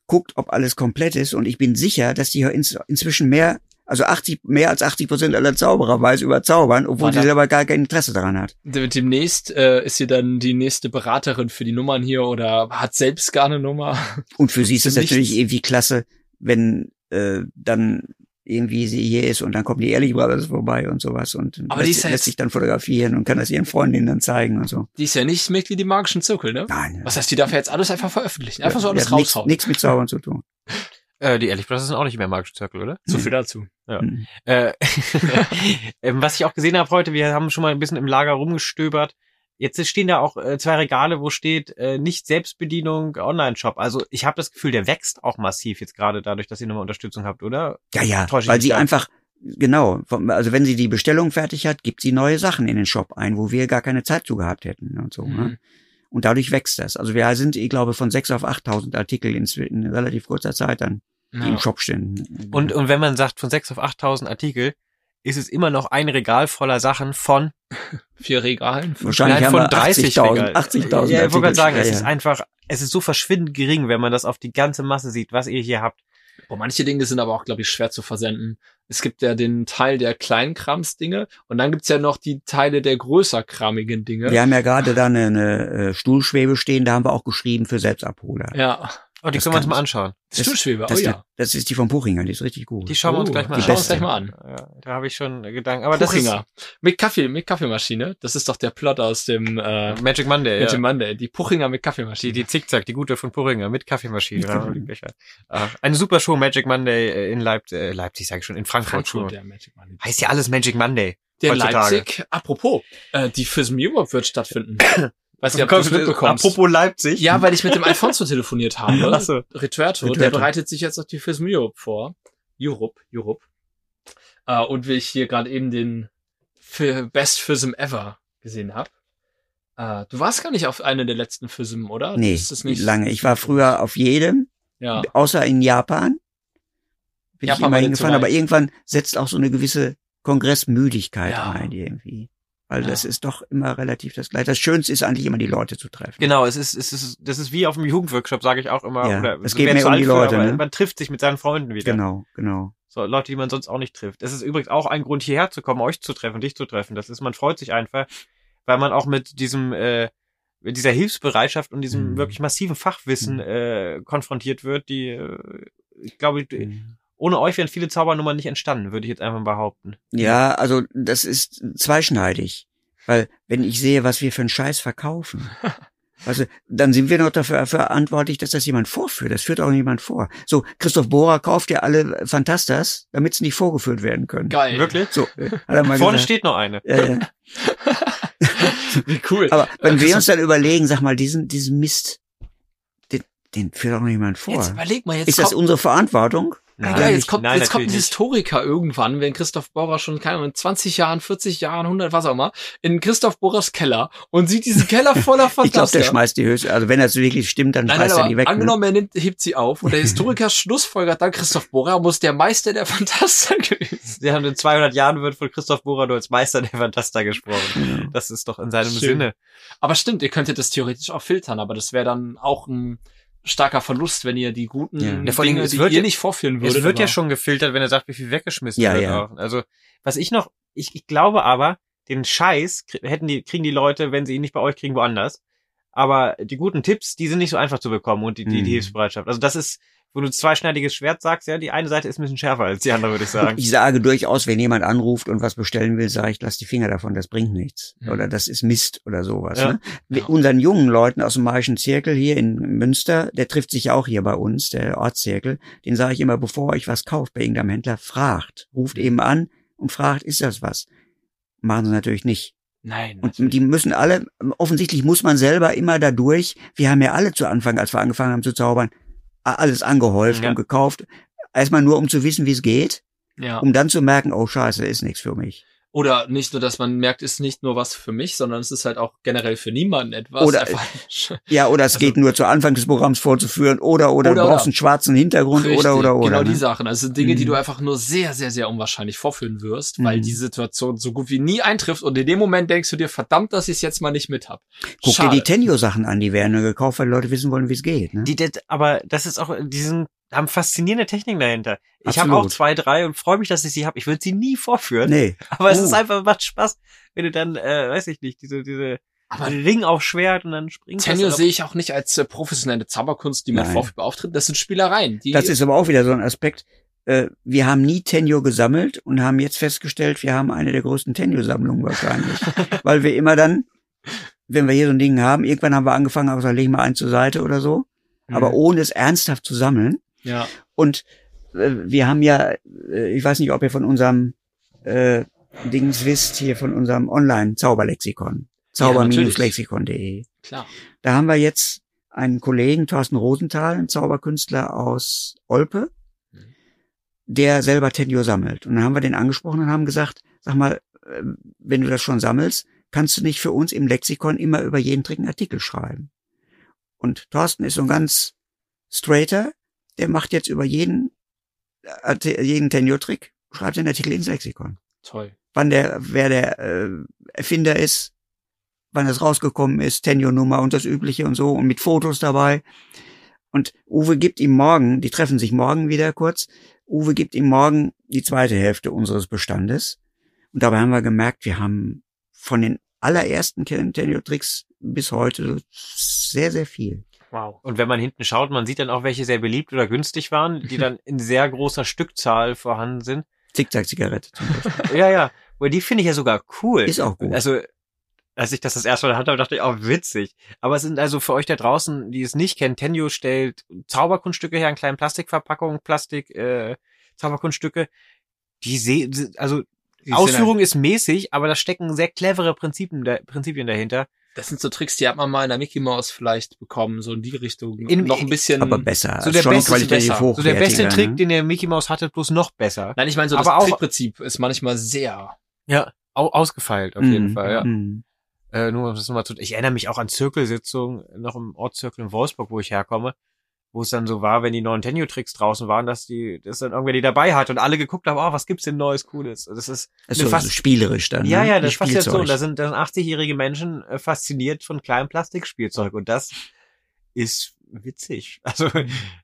Guckt, ob alles komplett ist und ich bin sicher, dass die inzwischen mehr, also 80, mehr als 80 Prozent aller Zauberer weiß über Zaubern, obwohl Warte. sie selber gar kein Interesse daran hat. De- Demnächst äh, ist sie dann die nächste Beraterin für die Nummern hier oder hat selbst gar eine Nummer. Und für sie ist es natürlich irgendwie klasse, wenn äh, dann irgendwie sie hier ist und dann kommen die Ehrlich Brothers vorbei und sowas und Aber die lässt, ist ja lässt sich dann fotografieren und kann das ihren Freundinnen dann zeigen und so. Die ist ja nicht Mitglied im magischen Zirkel, ne? Nein. Was heißt, die darf ja jetzt alles einfach veröffentlichen? Einfach so Ja, alles hat nichts- raushauen. Nichts mit Zaubern zu tun. Äh, die Ehrlich Brothers sind auch nicht mehr im magischen Zirkel, oder? So viel dazu. Mhm. Äh, ähm, was ich auch gesehen habe heute, wir haben schon mal ein bisschen im Lager rumgestöbert. Jetzt stehen da auch äh, zwei Regale, wo steht äh, nicht Selbstbedienung Online-Shop. Also ich habe das Gefühl, der wächst auch massiv jetzt gerade dadurch, dass ihr nochmal Unterstützung habt, oder? Ja, ja, weil sie da? einfach, genau, also wenn sie die Bestellung fertig hat, gibt sie neue Sachen in den Shop ein, wo wir gar keine Zeit zu gehabt hätten und so. Mhm. Ne? Und dadurch wächst das. Also wir sind, ich glaube, von 6 auf 8.000 Artikel in, in relativ kurzer Zeit dann, die Ja. im Shop stehen. Und, und wenn man sagt von 6 auf 8.000 Artikel, ist es immer noch ein Regal voller Sachen von, Vier Regalen. Wahrscheinlich nein, haben von wir 30 80.000 Regal. 80.000 Ja, ich wollte gerade sagen, es Ja, ist ja. einfach, es ist so verschwindend gering, wenn man das auf die ganze Masse sieht, was ihr hier habt. Boah, manche Dinge sind aber auch, glaube ich, schwer zu versenden. Es gibt ja den Teil der Kleinkrams-Dinge und dann gibt's ja noch die Teile der größerkramigen Dinge. Wir haben ja gerade da eine, eine äh, Stuhlschwebe stehen, da haben wir auch geschrieben für Selbstabholer. Ja. Oh, die Das können wir uns mal anschauen. Das- Stuhlschwebe, oh Das, ja. das ist die von Puchinger, die ist richtig gut. Die schauen wir uns Oh, gleich mal die an. schauen wir uns gleich mal an. Ja, da habe ich schon Gedanken. Aber das Puchinger. Mit Kaffee, mit Kaffeemaschine. Das ist doch der Plot aus dem äh, ist Magic Monday. mit Ja. Monday. Die Puchinger mit Die, Kaffeemaschine. die Zickzack, die gute von Puringer mit Kaffeemaschine. Die. Ah, Eine super Show, Magic Monday äh, in Leipzig, äh, Leipzig sage ich schon, in Frankfurt. Frankfurt, Frankfurt der Magic Monday. Heißt ja alles Magic Monday. Der heutzutage. Leipzig, apropos, äh, die FISM Europe wird stattfinden. Ob du das mitbekommst. Apropos Leipzig. Ja, weil ich mit dem Alfonso telefoniert habe. Ach so. Retuerto, der bereitet sich jetzt auf die FISM Europe vor. Europe, Europe. Äh, und wie ich hier gerade eben den Best FISM Ever gesehen habe. Äh, du warst gar nicht auf einer der letzten FISM, oder? Nee, nicht lange. Ich war früher auf jedem, Ja. außer in Japan. Bin Japan ich immer hingefahren, aber irgendwann setzt auch so eine gewisse Kongressmüdigkeit Ja. ein irgendwie. Weil Ja. das ist doch immer relativ das Gleiche. Das Schönste ist eigentlich immer die Leute zu treffen. Genau, es ist, es ist, das ist wie auf dem Jugendworkshop, sage ich auch immer. Ja, oder es geht mehr um die für, Leute, aber ne? Man trifft sich mit seinen Freunden wieder. Genau, genau. So, Leute, die man sonst auch nicht trifft. Das ist übrigens auch ein Grund, hierher zu kommen, euch zu treffen, dich zu treffen. Das ist, man freut sich einfach, weil man auch mit diesem, äh, mit dieser Hilfsbereitschaft und diesem Mhm. wirklich massiven Fachwissen Mhm. äh, konfrontiert wird, die, äh, ich glaube, Mhm. Ohne euch wären viele Zaubernummern nicht entstanden, würde ich jetzt einfach behaupten. Ja, also das ist zweischneidig. Weil wenn ich sehe, was wir für einen Scheiß verkaufen, also dann sind wir noch dafür verantwortlich, dass das jemand vorführt. Das führt auch niemand vor. So, Christoph Bohrer kauft ja alle Fantastas, damit sie nicht vorgeführt werden können. Geil. Wirklich? So, äh, hat er mal Vorne gesagt. steht noch eine. Ja, ja. Wie cool. Aber wenn wir uns dann überlegen, sag mal, diesen, diesen Mist, den, den führt auch noch jemand vor. Jetzt überleg mal, jetzt ist das unsere Verantwortung? Ja, geil, jetzt kommt, Nein, jetzt kommt ein natürlich nicht. Historiker irgendwann, wenn Christoph Bohrer schon, keine Ahnung, in 20 Jahren, 40 Jahren, 100, was auch immer, in Christoph Bohrers Keller und sieht diesen Keller voller Ich glaube, der schmeißt die höchste, also wenn das wirklich stimmt, dann Nein, nein, schmeißt er die weg. Ne? angenommen, er nimmt, hebt sie auf und der Historiker schlussfolgert dann, Christoph Bohrer muss der Meister der Fantaster gewesen Sie haben in 200 Jahren wird von Christoph Bohrer nur als Meister der Fantasta gesprochen. Ja. Das ist doch in seinem Schön. Sinne. Aber stimmt, ihr könntet das theoretisch auch filtern, aber das wäre dann auch ein starker Verlust, wenn ihr die guten Ja. Ja, vor allem, Dinge, es die wird ihr ja- nicht vorführen würdet. Es wird ja aber- schon gefiltert, wenn er sagt, wie viel weggeschmissen Ja, wird. ja. Auch. Also, was ich noch, ich, ich glaube aber, den Scheiß hätten die, kriegen die Leute, wenn sie ihn nicht bei euch kriegen, woanders. Aber die guten Tipps, die sind nicht so einfach zu bekommen und die, die, Mhm. die Hilfsbereitschaft. Also das ist, wo du zweischneidiges Schwert sagst, ja, die eine Seite ist ein bisschen schärfer als die andere, würde ich sagen. Ich sage durchaus, wenn jemand anruft und was bestellen will, sage ich, lass die Finger davon, das bringt nichts. Mhm. Oder das ist Mist oder sowas. Ja. Ne? Ja. Unseren jungen Leuten aus dem Magischen Zirkel hier in Münster, der trifft sich ja auch hier bei uns, der Ortszirkel, den sage ich immer, bevor euch was kauft bei irgendeinem Händler, fragt. Ruft eben an und fragt, ist das was? Machen sie natürlich nicht. Nein. Und die müssen alle, offensichtlich muss man selber immer dadurch, wir haben ja alle zu Anfang, als wir angefangen haben zu zaubern, alles angehäuft Ja. und gekauft. Erstmal nur, um zu wissen, wie es geht, ja. um dann zu merken, oh scheiße, ist nichts für mich. Oder nicht nur, dass man merkt, ist nicht nur was für mich, sondern es ist halt auch generell für niemanden etwas. Oder- Ja, oder es Also- geht nur zu Anfang des Programms vorzuführen, oder, oder, Oder, du brauchst oder. einen schwarzen Hintergrund, Richtig, oder, oder, oder. Genau ne? die Sachen. Also Dinge, die Mhm. du einfach nur sehr, sehr, sehr unwahrscheinlich vorführen wirst, weil Mhm. die Situation so gut wie nie eintrifft und in dem Moment denkst du dir, verdammt, dass ich es jetzt mal nicht mit hab. Guck Schade. dir die Tenjo-Sachen an, die werden nur gekauft, weil die Leute wissen wollen, wie es geht. Ne? Die, das, aber das ist auch, die sind, haben faszinierende Techniken dahinter. Ich habe auch zwei, drei und freue mich, dass ich sie habe. Ich würde sie nie vorführen. Nee. Aber es Oh. ist einfach, macht Spaß, wenn du dann, äh, weiß ich nicht, diese, diese Aber Ring auf Schwert und dann springst Tenyo du. sehe ich auch nicht als äh, professionelle Zauberkunst, die man vorführt auftritt. Das sind Spielereien. Die, Das ist aber auch wieder so ein Aspekt. Äh, Wir haben nie Tenjo gesammelt und haben jetzt festgestellt, wir haben eine der größten Tenjo-Sammlungen wahrscheinlich. weil wir immer dann, wenn wir hier so ein Ding haben, irgendwann haben wir angefangen, aber legen wir eins zur Seite oder so, Mhm. aber ohne es ernsthaft zu sammeln. Ja. Und äh, wir haben ja, äh, ich weiß nicht, ob ihr von unserem äh, Dings wisst, hier von unserem Online-Zauberlexikon. Zauber-lexikon.de. Klar. Da haben wir jetzt einen Kollegen, Thorsten Rosenthal, ein Zauberkünstler aus Olpe, der selber Tenjo sammelt. Und dann haben wir den angesprochen und haben gesagt, sag mal, äh, wenn du das schon sammelst, kannst du nicht für uns im Lexikon immer über jeden Trick einen Artikel schreiben. Und Thorsten ist so ein ganz straighter, der macht jetzt über jeden, Arte- jeden Tenjo-Trick, schreibt einen Artikel ins Lexikon Toll. wann der, wer der äh, Erfinder ist, wann das rausgekommen ist, Tenio-Nummer und das Übliche und so und mit Fotos dabei. Und Uwe gibt ihm morgen, die treffen sich morgen wieder kurz, Uwe gibt ihm morgen die zweite Hälfte unseres Bestandes. Und dabei haben wir gemerkt, wir haben von den allerersten Tenio-Tricks bis heute sehr, sehr viel. Wow. Und wenn man hinten schaut, man sieht dann auch, welche sehr beliebt oder günstig waren, die dann in sehr großer Stückzahl vorhanden sind. Zickzack-Zigarette zum Beispiel. Ja, ja. Aber die finde ich ja sogar cool. Ist auch gut. Also, als ich das das erste Mal hatte, dachte ich, auch witzig. Aber es sind also für euch da draußen, die es nicht kennen, Tenjo stellt Zauberkunststücke her in kleinen Plastikverpackungen, Plastik, äh, Zauberkunststücke. Die sehen, also, Die sind Ausführung ist mäßig, aber da stecken sehr clevere Prinzipien, da, Prinzipien dahinter. Das sind so Tricks, die hat man mal in der Mickey Mouse vielleicht bekommen, so in die Richtung. In- noch ein bisschen. Aber besser. So ist der schon beste- qualitativ besser. So der beste hochwertiger, Trick, ne? den der Mickey Mouse hatte, bloß noch besser. Nein, ich meine so Aber das auch- Trickprinzip ist manchmal sehr. Ja, au ausgefeilt auf jeden Mhm, Fall, ja. mhm. Äh, nur um das nochmal zu, ich erinnere mich auch an Zirkelsitzungen noch im Ortszirkel in Wolfsburg, wo ich herkomme, wo es dann so war, wenn die neuen Tenio-Tricks draußen waren, dass die, dass dann irgendwer die dabei hat und alle geguckt haben, oh, was gibt's denn Neues, Cooles? Das ist, Das eine ist so, fast- so spielerisch dann. ja, ne? ja, das ist. Spielzeug. Da sind, da sind 80-jährige Menschen äh, fasziniert von kleinem Plastikspielzeug und das ist witzig. Also,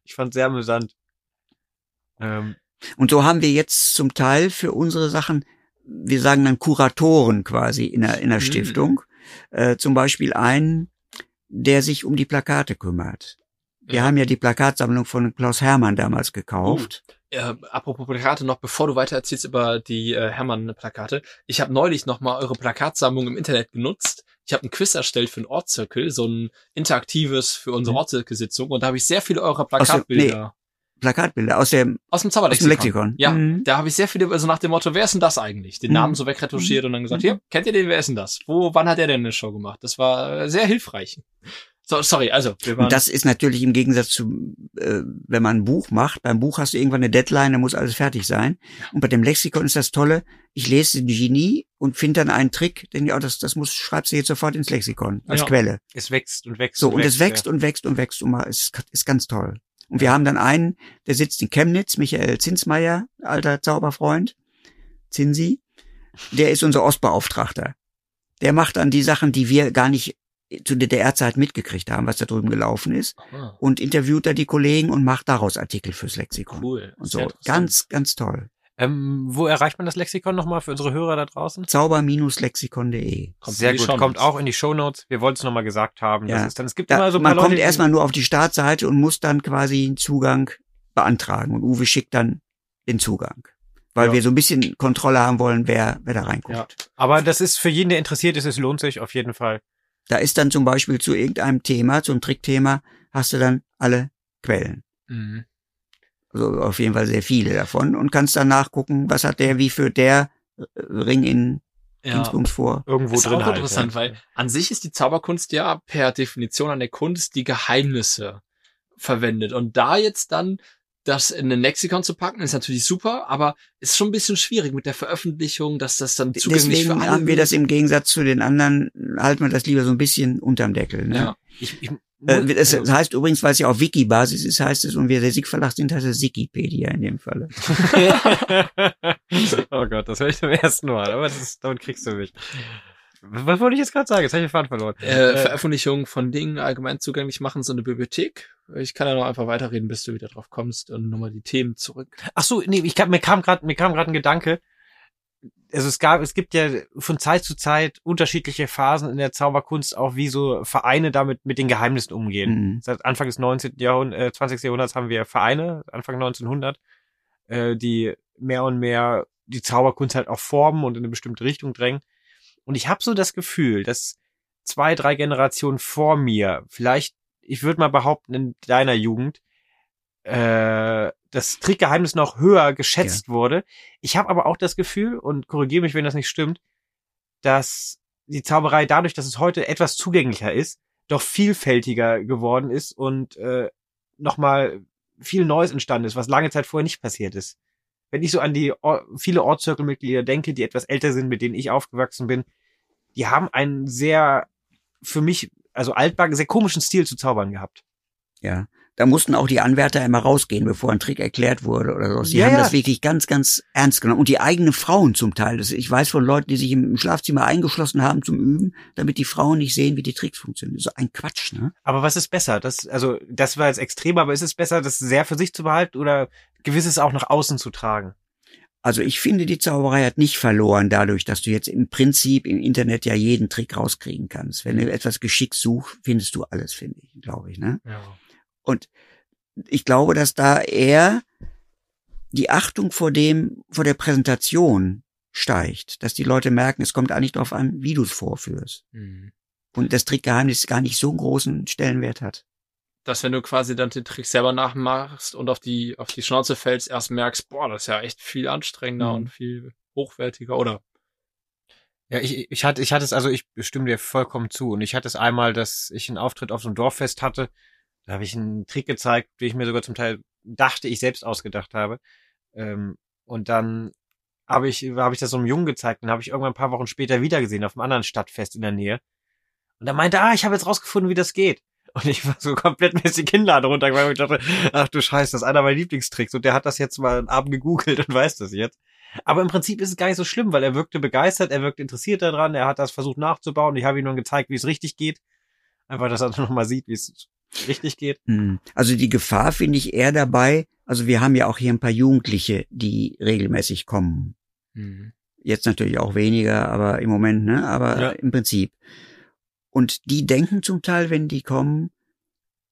ich fand sehr amüsant. Ähm, Und so haben wir jetzt zum Teil für unsere Sachen, wir sagen dann Kuratoren quasi in der, in der Mhm. Stiftung. Äh, zum Beispiel einen, der sich um die Plakate kümmert. Wir haben ja die Plakatsammlung von Klaus Hermann damals gekauft. Äh, apropos Plakate noch, bevor du weiter erzählst über die äh, Hermann-Plakate. Ich habe neulich noch mal eure Plakatsammlung im Internet genutzt. Ich habe ein Quiz erstellt für ein Ortszirkel, so ein interaktives für unsere Mhm. Ortszirkelsitzung. Und da habe ich sehr viele eurer Aus dem- Plakatbilder Plakatbilder aus dem, aus dem aus Zauberlexikon. dem Lexikon. Ja, Mhm. da habe ich sehr viele, also nach dem Motto, wer ist denn das eigentlich? Den Mhm. Namen so wegretuschiert und dann gesagt, Mhm. hier, kennt ihr den, wer ist denn das? Wo, wann hat er denn eine Show gemacht? Das war äh, sehr hilfreich. So, sorry, also, wir waren, Und das ist natürlich im Gegensatz zu, äh, wenn man ein Buch macht. Beim Buch hast du irgendwann eine Deadline, da muss alles fertig sein. Und bei dem Lexikon ist das Tolle, ich lese den Genie und finde dann einen Trick, den ja, das, das muss, schreibst du jetzt sofort ins Lexikon, als Ja. Quelle. es wächst und wächst. So, und es wächst und wächst und wächst und mal, ist, ist ganz toll. Und wir haben dann einen, der sitzt in Chemnitz, Michael Zinsmeier, alter Zauberfreund, Zinsi, der ist unser Ostbeauftragter. Der macht dann die Sachen, die wir gar nicht zu DDR-Zeit mitgekriegt haben, was da drüben gelaufen ist Ah, und interviewt da die Kollegen und macht daraus Artikel fürs Lexikon. cool. Und Sehr so, interessant. ganz, ganz toll. Ähm, wo erreicht man das Lexikon nochmal für unsere Hörer da draußen? Zauber-lexikon.de. Kommt Sehr in die gut, kommt auch in die Shownotes. Wir wollten es nochmal gesagt haben. Ja. Das ist dann, es gibt Da, immer so ein paar man kommt Leute, erstmal nur auf die Startseite und muss dann quasi einen Zugang beantragen. Und Uwe schickt dann den Zugang. Weil Ja. wir so ein bisschen Kontrolle haben wollen, wer, wer da reinguckt. Ja. Aber das ist für jeden, der interessiert ist, es lohnt sich auf jeden Fall. Da ist dann zum Beispiel zu irgendeinem Thema, zu einem Trickthema, hast du dann alle Quellen. Mhm. Also auf jeden Fall sehr viele davon und kannst dann nachgucken, was hat der, wie führt der äh, Ring in Ja. Dingsbums vor. Irgendwo ist drin auch halt. interessant, ja. weil an sich ist die Zauberkunst ja per Definition an der Kunst, die Geheimnisse verwendet. Und da jetzt dann das in ein Lexikon zu packen, ist natürlich super, aber ist schon ein bisschen schwierig mit der Veröffentlichung, dass das dann zugänglich Deswegen für alle haben wir das im Gegensatz zu den anderen, halten wir das lieber so ein bisschen unterm Deckel. Ne? Ja. Ich, ich, Äh, es also- heißt übrigens, weil es ja auf Wiki-Basis ist, heißt es, und wir der Sieg-Verlag sind, heißt es Wikipedia in dem Falle. oh Gott, das höre ich zum ersten Mal, aber das ist, damit kriegst du mich. Was wollte ich jetzt gerade sagen? Jetzt habe ich den Faden verloren. Äh, Äh, Veröffentlichung von Dingen allgemein zugänglich machen, so eine Bibliothek. Ich kann ja noch einfach weiterreden, bis du wieder drauf kommst und nochmal die Themen zurück. Ach so, nee, ich mir kam gerade mir kam gerade ein Gedanke. Also es gab, es gibt ja von Zeit zu Zeit unterschiedliche Phasen in der Zauberkunst, auch wie so Vereine damit mit den Geheimnissen umgehen. Mhm. Seit Anfang des 19. Jahrhunderts, äh, 20. Jahrhunderts haben wir Vereine, Anfang 1900, äh, die mehr und mehr die Zauberkunst halt auch formen und in eine bestimmte Richtung drängen. Und ich habe so das Gefühl, dass zwei, drei Generationen vor mir, vielleicht, ich würde mal behaupten, in deiner Jugend, äh, das Trickgeheimnis noch höher geschätzt wurde. Ich habe aber auch das Gefühl, und korrigiere mich, wenn das nicht stimmt, dass die Zauberei dadurch, dass es heute etwas zugänglicher ist, doch vielfältiger geworden ist und äh, nochmal viel Neues entstanden ist, was lange Zeit vorher nicht passiert ist. Wenn ich so an die viele Ortszirkelmitglieder denke, die etwas älter sind, mit denen ich aufgewachsen bin, die haben einen sehr, für mich, also altbacken, sehr komischen Stil zu zaubern gehabt. Ja. Da mussten auch die Anwärter immer rausgehen, bevor ein Trick erklärt wurde oder so. Sie Ja, haben ja. das wirklich ganz, ganz ernst genommen. Und die eigenen Frauen zum Teil. Das, ich weiß von Leuten, die sich im Schlafzimmer eingeschlossen haben zum Üben, damit die Frauen nicht sehen, wie die Tricks funktionieren. So ein Quatsch, ne? Aber was ist besser? Das, also, das war jetzt extrem, aber ist es besser, das sehr für sich zu behalten oder gewisses auch nach außen zu tragen? Also ich finde, die Zauberei hat nicht verloren dadurch, dass du jetzt im Prinzip im Internet ja jeden Trick rauskriegen kannst. Wenn du etwas geschickt suchst, findest du alles, finde ich, glaube ich, ne? Ja. Und ich glaube, dass da eher die Achtung vor dem, vor der Präsentation steigt, dass die Leute merken, es kommt eigentlich darauf an, wie du es vorführst. Mhm. Und das Trickgeheimnis gar nicht so einen großen Stellenwert hat. Dass wenn du quasi dann den Trick selber nachmachst und auf die, auf die Schnauze fällst, erst merkst, boah, das ist ja echt viel anstrengender Mhm. und viel hochwertiger oder Ja, ich, ich hatte, ich hatte es, also ich stimme dir vollkommen zu. Und ich hatte es einmal, dass ich einen Auftritt auf so einem Dorffest hatte. Da habe ich einen Trick gezeigt, den ich mir sogar zum Teil dachte, ich selbst ausgedacht habe. Ähm, und dann habe ich, habe ich das so einem Jungen gezeigt und habe ich irgendwann ein paar Wochen später wieder gesehen auf einem anderen Stadtfest in der Nähe. Und er meinte, ah, ich habe jetzt rausgefunden, wie das geht. Und ich war so komplett mit die Kinnlade runtergefallen und ich dachte, ach du Scheiße, das ist einer meiner Lieblingstricks. Und der hat das jetzt mal einen Abend gegoogelt und weiß das jetzt. Aber im Prinzip ist es gar nicht so schlimm, weil er wirkte begeistert, er wirkte interessiert daran, er hat das versucht nachzubauen. Ich habe ihm nur gezeigt, wie es richtig geht. Einfach, dass er nochmal sieht, wie es richtig geht. Hm. Also die Gefahr finde ich eher dabei. Also wir haben ja auch hier ein paar Jugendliche, die regelmäßig kommen. Mhm. Jetzt natürlich auch weniger, aber im Moment, ne? Aber Ja. im Prinzip. Und die denken zum Teil, wenn die kommen,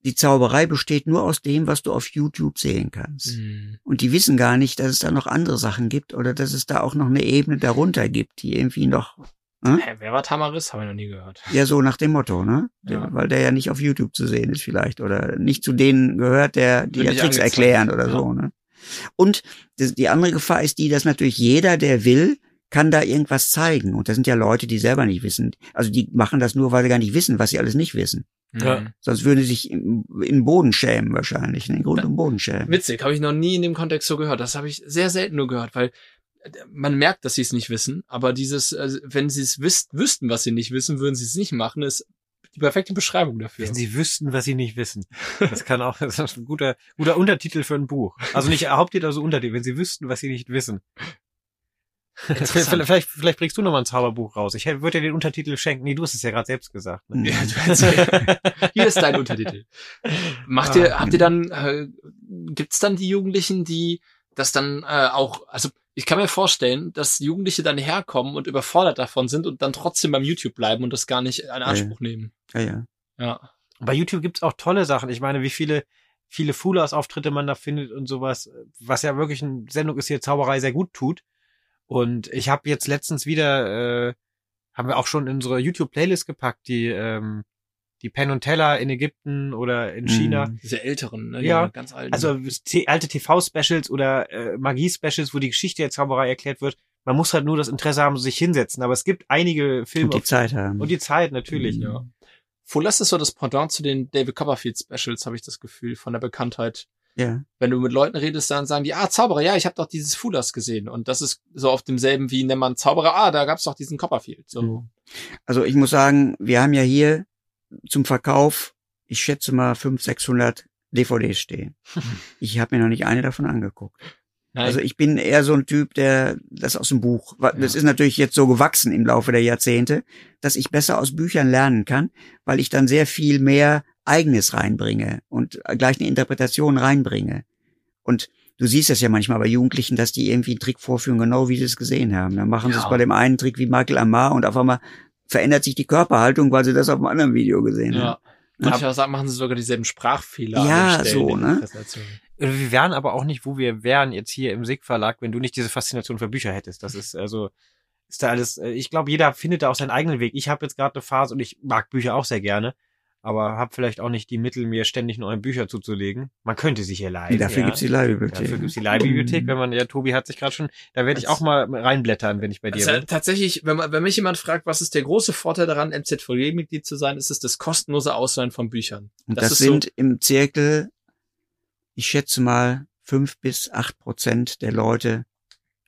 die Zauberei besteht nur aus dem, was du auf YouTube sehen kannst. Mhm. Und die wissen gar nicht, dass es da noch andere Sachen gibt oder dass es da auch noch eine Ebene darunter gibt, die irgendwie noch, Hä, wer war Tamaris? Habe ich noch nie gehört. ja so nach dem Motto, ne? Ja. Weil der ja nicht auf YouTube zu sehen ist vielleicht oder nicht zu denen gehört, der die ja Tricks erklären oder Ja. so, ne? Und die andere Gefahr ist die, dass natürlich jeder, der will, kann da irgendwas zeigen. Und das sind ja Leute, die selber nicht wissen. Also die machen das nur, weil sie gar nicht wissen, was sie alles nicht wissen. Ja. Mhm. Sonst würden sie sich in, in den Boden schämen wahrscheinlich, ne? in Grund Da- und Boden schämen. Witzig, habe ich noch nie in dem Kontext so gehört. Das habe ich sehr selten nur gehört, weil äh, man merkt, dass sie es nicht wissen, aber dieses, also wenn sie es wüs wüssten, was sie nicht wissen, würden sie es nicht machen, ist die perfekte Beschreibung dafür. Wenn sie wüssten, was sie nicht wissen. Das kann auch, das ist ein guter, guter Untertitel für ein Buch. Also nicht Haupttitel, also Untertitel. Wenn sie wüssten, was sie nicht wissen. Vielleicht, vielleicht bringst du noch mal ein Zauberbuch raus. Ich würde dir den Untertitel schenken. Nee, du hast es ja gerade selbst gesagt. Ne? Ja. Hier ist dein Untertitel. Macht ihr, Ah. habt ihr dann, äh, gibt's dann die Jugendlichen, die das dann äh, auch, also ich kann mir vorstellen, dass Jugendliche dann herkommen und überfordert davon sind und dann trotzdem beim YouTube bleiben und das gar nicht in Anspruch nehmen. Ja, ja. Ja. Bei YouTube gibt's auch tolle Sachen. Ich meine, wie viele, viele Fulas-Auftritte man da findet und sowas, was ja wirklich eine Sendung ist, die Zauberei sehr gut tut. Und ich habe jetzt letztens wieder, äh, haben wir auch schon in unsere YouTube-Playlist gepackt, die, ähm, die Penn und Teller in Ägypten oder in China. Mhm. Diese älteren, ne? Ja. Die ganz alten. Also alte TV-Specials oder äh, Magie-Specials, wo die Geschichte der Zauberei erklärt wird. Man muss halt nur das Interesse haben, sich hinsetzen. Aber es gibt einige Filme Und die Zeit haben. und die Zeit natürlich. Mhm. Ja. Fullest ist so das Pendant zu den David Copperfield Specials, habe ich das Gefühl, von der Bekanntheit. Ja. Wenn du mit Leuten redest, dann sagen die, ah, Zauberer, ja, ich habe doch dieses Fulas gesehen. Und das ist so auf demselben wie nennt man Zauberer, ah, da gab's doch diesen Copperfield. So. Mhm. Also ich muss sagen, wir haben ja hier zum Verkauf, ich schätze mal 500, 600 DVDs stehen. Ich habe mir noch nicht eine davon angeguckt. Nein, Also ich bin eher so ein Typ, der das aus dem Buch, das ist natürlich jetzt so gewachsen im Laufe der Jahrzehnte, dass ich besser aus Büchern lernen kann, weil ich dann sehr viel mehr eigenes reinbringe und gleich eine Interpretation reinbringe. Und du siehst es ja manchmal bei Jugendlichen, dass die irgendwie einen Trick vorführen, genau wie sie es gesehen haben. Dann machen sie Ja. es bei dem einen Trick wie Michael Amar und auf einmal verändert sich die Körperhaltung, weil sie das auf einem anderen Video gesehen haben. ja. Manchmal sagen, machen sie sogar dieselben Sprachfehler. Ja, so, ne? Präsentation. Wir wären aber auch nicht, wo wir wären jetzt hier im SIG Verlag, wenn du nicht diese Faszination für Bücher hättest. Das ist also ist da alles. äh, Ich glaube, jeder findet da auch seinen eigenen Weg. Ich habe jetzt gerade eine Phase und ich mag Bücher auch sehr gerne, aber habe vielleicht auch nicht die Mittel, mir ständig neue Bücher zuzulegen. Man könnte sich hier leihen. Dafür ja. gibt's die Leihbibliothek. Dafür gibt's die Leihbibliothek, wenn man, ja, Tobi hat sich gerade schon, da werde ich Das- auch mal reinblättern, wenn ich bei dir Also, bin. tatsächlich, wenn, man, wenn mich jemand fragt, was ist der große Vorteil daran, MZVG-Mitglied zu sein, ist es das kostenlose Ausleihen von Büchern. Und Das das, ist so- sind im Zirkel, ich schätze mal, fünf bis acht Prozent der Leute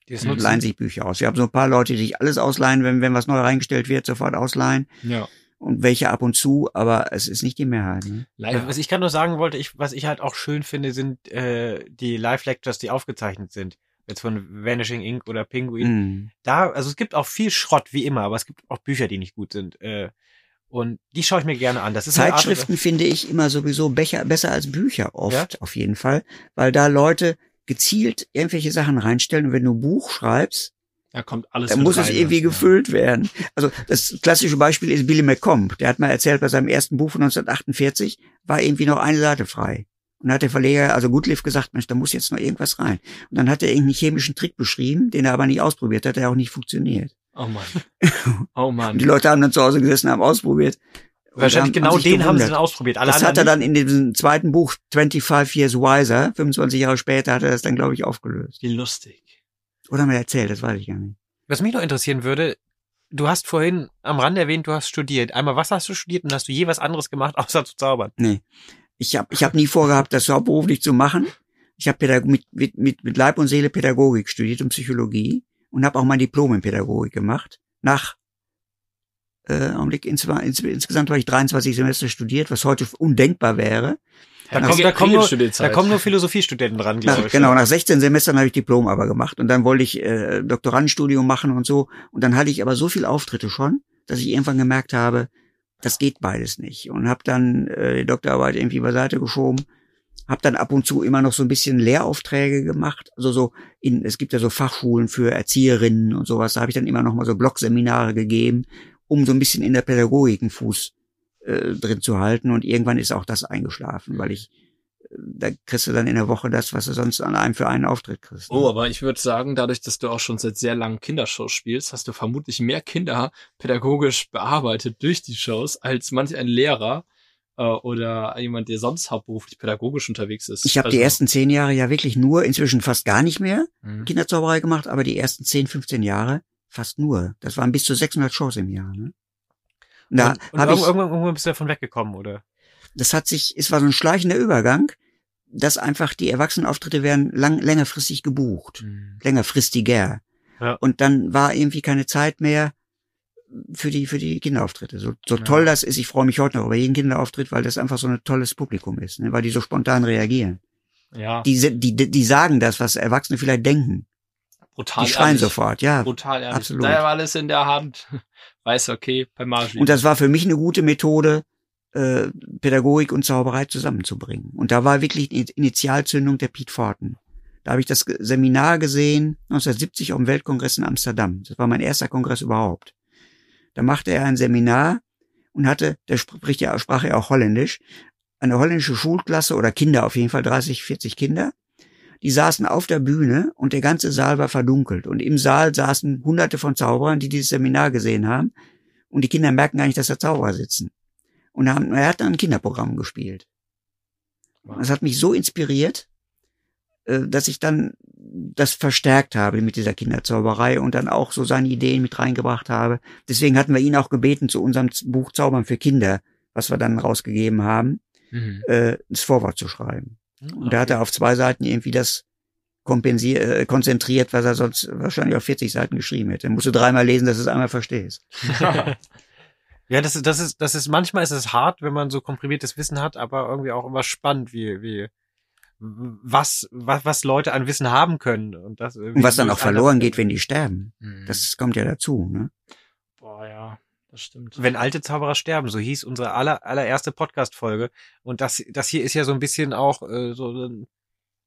Die Mhm. leihen sich Bücher aus. Wir haben so ein paar Leute, die sich alles ausleihen, wenn, wenn was neu reingestellt wird, sofort ausleihen. Ja. Und welche ab und zu, aber es ist nicht die Mehrheit. Ne? Leider. Äh, Was ich gerade nur sagen wollte, ich, was ich halt auch schön finde, sind äh, die Live-Lectures, die aufgezeichnet sind. Jetzt von Vanishing Ink oder Penguin. Mhm. Da, also es gibt auch viel Schrott, wie immer, aber es gibt auch Bücher, die nicht gut sind. Äh, und die schaue ich mir gerne an. Das ist eine Art- Zeitschriften finde ich immer sowieso becher, besser als Bücher oft, auf jeden Fall, weil da Leute gezielt irgendwelche Sachen reinstellen und wenn du ein Buch schreibst, Da kommt alles mit muss es rein, irgendwie ja. gefüllt werden. Also das klassische Beispiel ist Billy McComb. Der hat mal erzählt, bei seinem ersten Buch von 1948 war irgendwie noch eine Seite frei. Und dann hat der Verleger, also Goodliff, gesagt, Mensch, da muss jetzt noch irgendwas rein. Und dann hat er irgendeinen chemischen Trick beschrieben, den er aber nicht ausprobiert hat, der auch nicht funktioniert. Oh Mann. Oh Mann. Und die Leute haben dann zu Hause gesessen, haben ausprobiert. Wahrscheinlich haben- genau haben den haben sie gewundert. dann ausprobiert. Alle Das hat er dann in diesem zweiten Buch 25 Years Wiser, 25 Jahre später, hat er das dann, glaube ich, aufgelöst. Wie lustig. Oder wir erzählt, das weiß ich gar nicht. Was mich noch interessieren würde, du hast vorhin am Rand erwähnt, du hast studiert. Einmal, was hast du studiert und hast du je was anderes gemacht, außer zu zaubern? Nee. Ich habe ich hab nie vorgehabt, das hauptberuflich zu machen. Ich habe mit, mit, mit, mit Leib und Seele Pädagogik studiert und Psychologie und habe auch mein Diplom in Pädagogik gemacht. Nach äh, Augenblick, ins, ins, insgesamt habe ich 23 Semester studiert, was heute undenkbar wäre. Da, Nach- kommt, da, kommen nur, da kommen nur Philosophiestudenten dran, glaube Nach, ich. genau, nach 16 Semestern habe ich Diplom aber gemacht und dann wollte ich äh, Doktorandenstudium machen und so. Und dann hatte ich aber so viel Auftritte schon, dass ich irgendwann gemerkt habe, das geht beides nicht. Und habe dann äh, die Doktorarbeit irgendwie beiseite geschoben, habe dann ab und zu immer noch so ein bisschen Lehraufträge gemacht, also so in es gibt ja so Fachschulen für Erzieherinnen und sowas, da habe ich dann immer noch mal so Blogseminare gegeben, um so ein bisschen in der Pädagogik einen Fuß äh, drin zu halten und irgendwann ist auch das eingeschlafen, weil ich da kriegst du dann in der Woche das, was du sonst an einem für einen Auftritt kriegst. ne? Oh, aber ich würde sagen, dadurch, dass du auch schon seit sehr langen Kindershows spielst, hast du vermutlich mehr Kinder pädagogisch bearbeitet durch die Shows als manch ein Lehrer äh, oder jemand, der sonst hauptberuflich pädagogisch unterwegs ist. Ich habe Also- die ersten zehn Jahre ja wirklich nur, inzwischen fast gar nicht mehr Mhm. Kinderzauberei gemacht, aber die ersten 10, 15 Jahre fast nur. Das waren bis zu 600 Shows im Jahr. Ne? Und da habe ich, irgendwann, irgendwann bist du davon weggekommen, oder? das hat sich, es war so ein schleichender Übergang, dass einfach die Erwachsenenauftritte werden lang, längerfristig gebucht. Mhm. längerfristiger. Ja. Und dann war irgendwie keine Zeit mehr für die, für die Kinderauftritte. So, so Ja. toll das ist, ich freue mich heute noch über jeden Kinderauftritt, weil das einfach so ein tolles Publikum ist, ne? weil die so spontan reagieren. Ja, Die, die, die sagen das, was Erwachsene vielleicht denken. Brutal Die schreien ehrlich. sofort, ja. Brutal ehrlich. absolut. Da war alles in der Hand. Weiß, okay, bei Margie. Und das war für mich eine gute Methode, äh, Pädagogik und Zauberei zusammenzubringen. Und da war wirklich die Initialzündung der Pete Forten. Da habe ich das Seminar gesehen, 1970 auf dem Weltkongress in Amsterdam. Das war mein erster Kongress überhaupt. Da machte er ein Seminar und hatte, der spricht ja, sprach ja auch Holländisch, eine holländische Schulklasse oder Kinder auf jeden Fall, 30, 40 Kinder. Die saßen auf der Bühne und der ganze Saal war verdunkelt. Und im Saal saßen hunderte von Zauberern, die dieses Seminar gesehen haben. Und die Kinder merken gar nicht, dass da Zauberer sitzen. Und haben, er hat dann ein Kinderprogramm gespielt. Das hat mich so inspiriert, äh, dass ich dann das verstärkt habe mit dieser Kinderzauberei und dann auch so seine Ideen mit reingebracht habe. Deswegen hatten wir ihn auch gebeten, zu unserem Buch Zaubern für Kinder, was wir dann rausgegeben haben, Mhm. äh, das Vorwort zu schreiben. Und da hat er auf zwei Seiten irgendwie das kompensiert, äh, konzentriert, was er sonst wahrscheinlich auf 40 Seiten geschrieben hätte. Musst du dreimal lesen, dass du es einmal verstehst. Ja, das ist, das ist, das ist, manchmal ist es hart, wenn man so komprimiertes Wissen hat, aber irgendwie auch immer spannend, wie, wie, was, was, was Leute an Wissen haben können und das Und was dann auch verloren geht, wenn die sterben. Mhm. Das kommt ja dazu, ne? Boah, ja, das stimmt. wenn alte Zauberer sterben, so hieß unsere aller, allererste Podcast-Folge. Und das, das hier ist ja so ein bisschen auch äh, so, ein-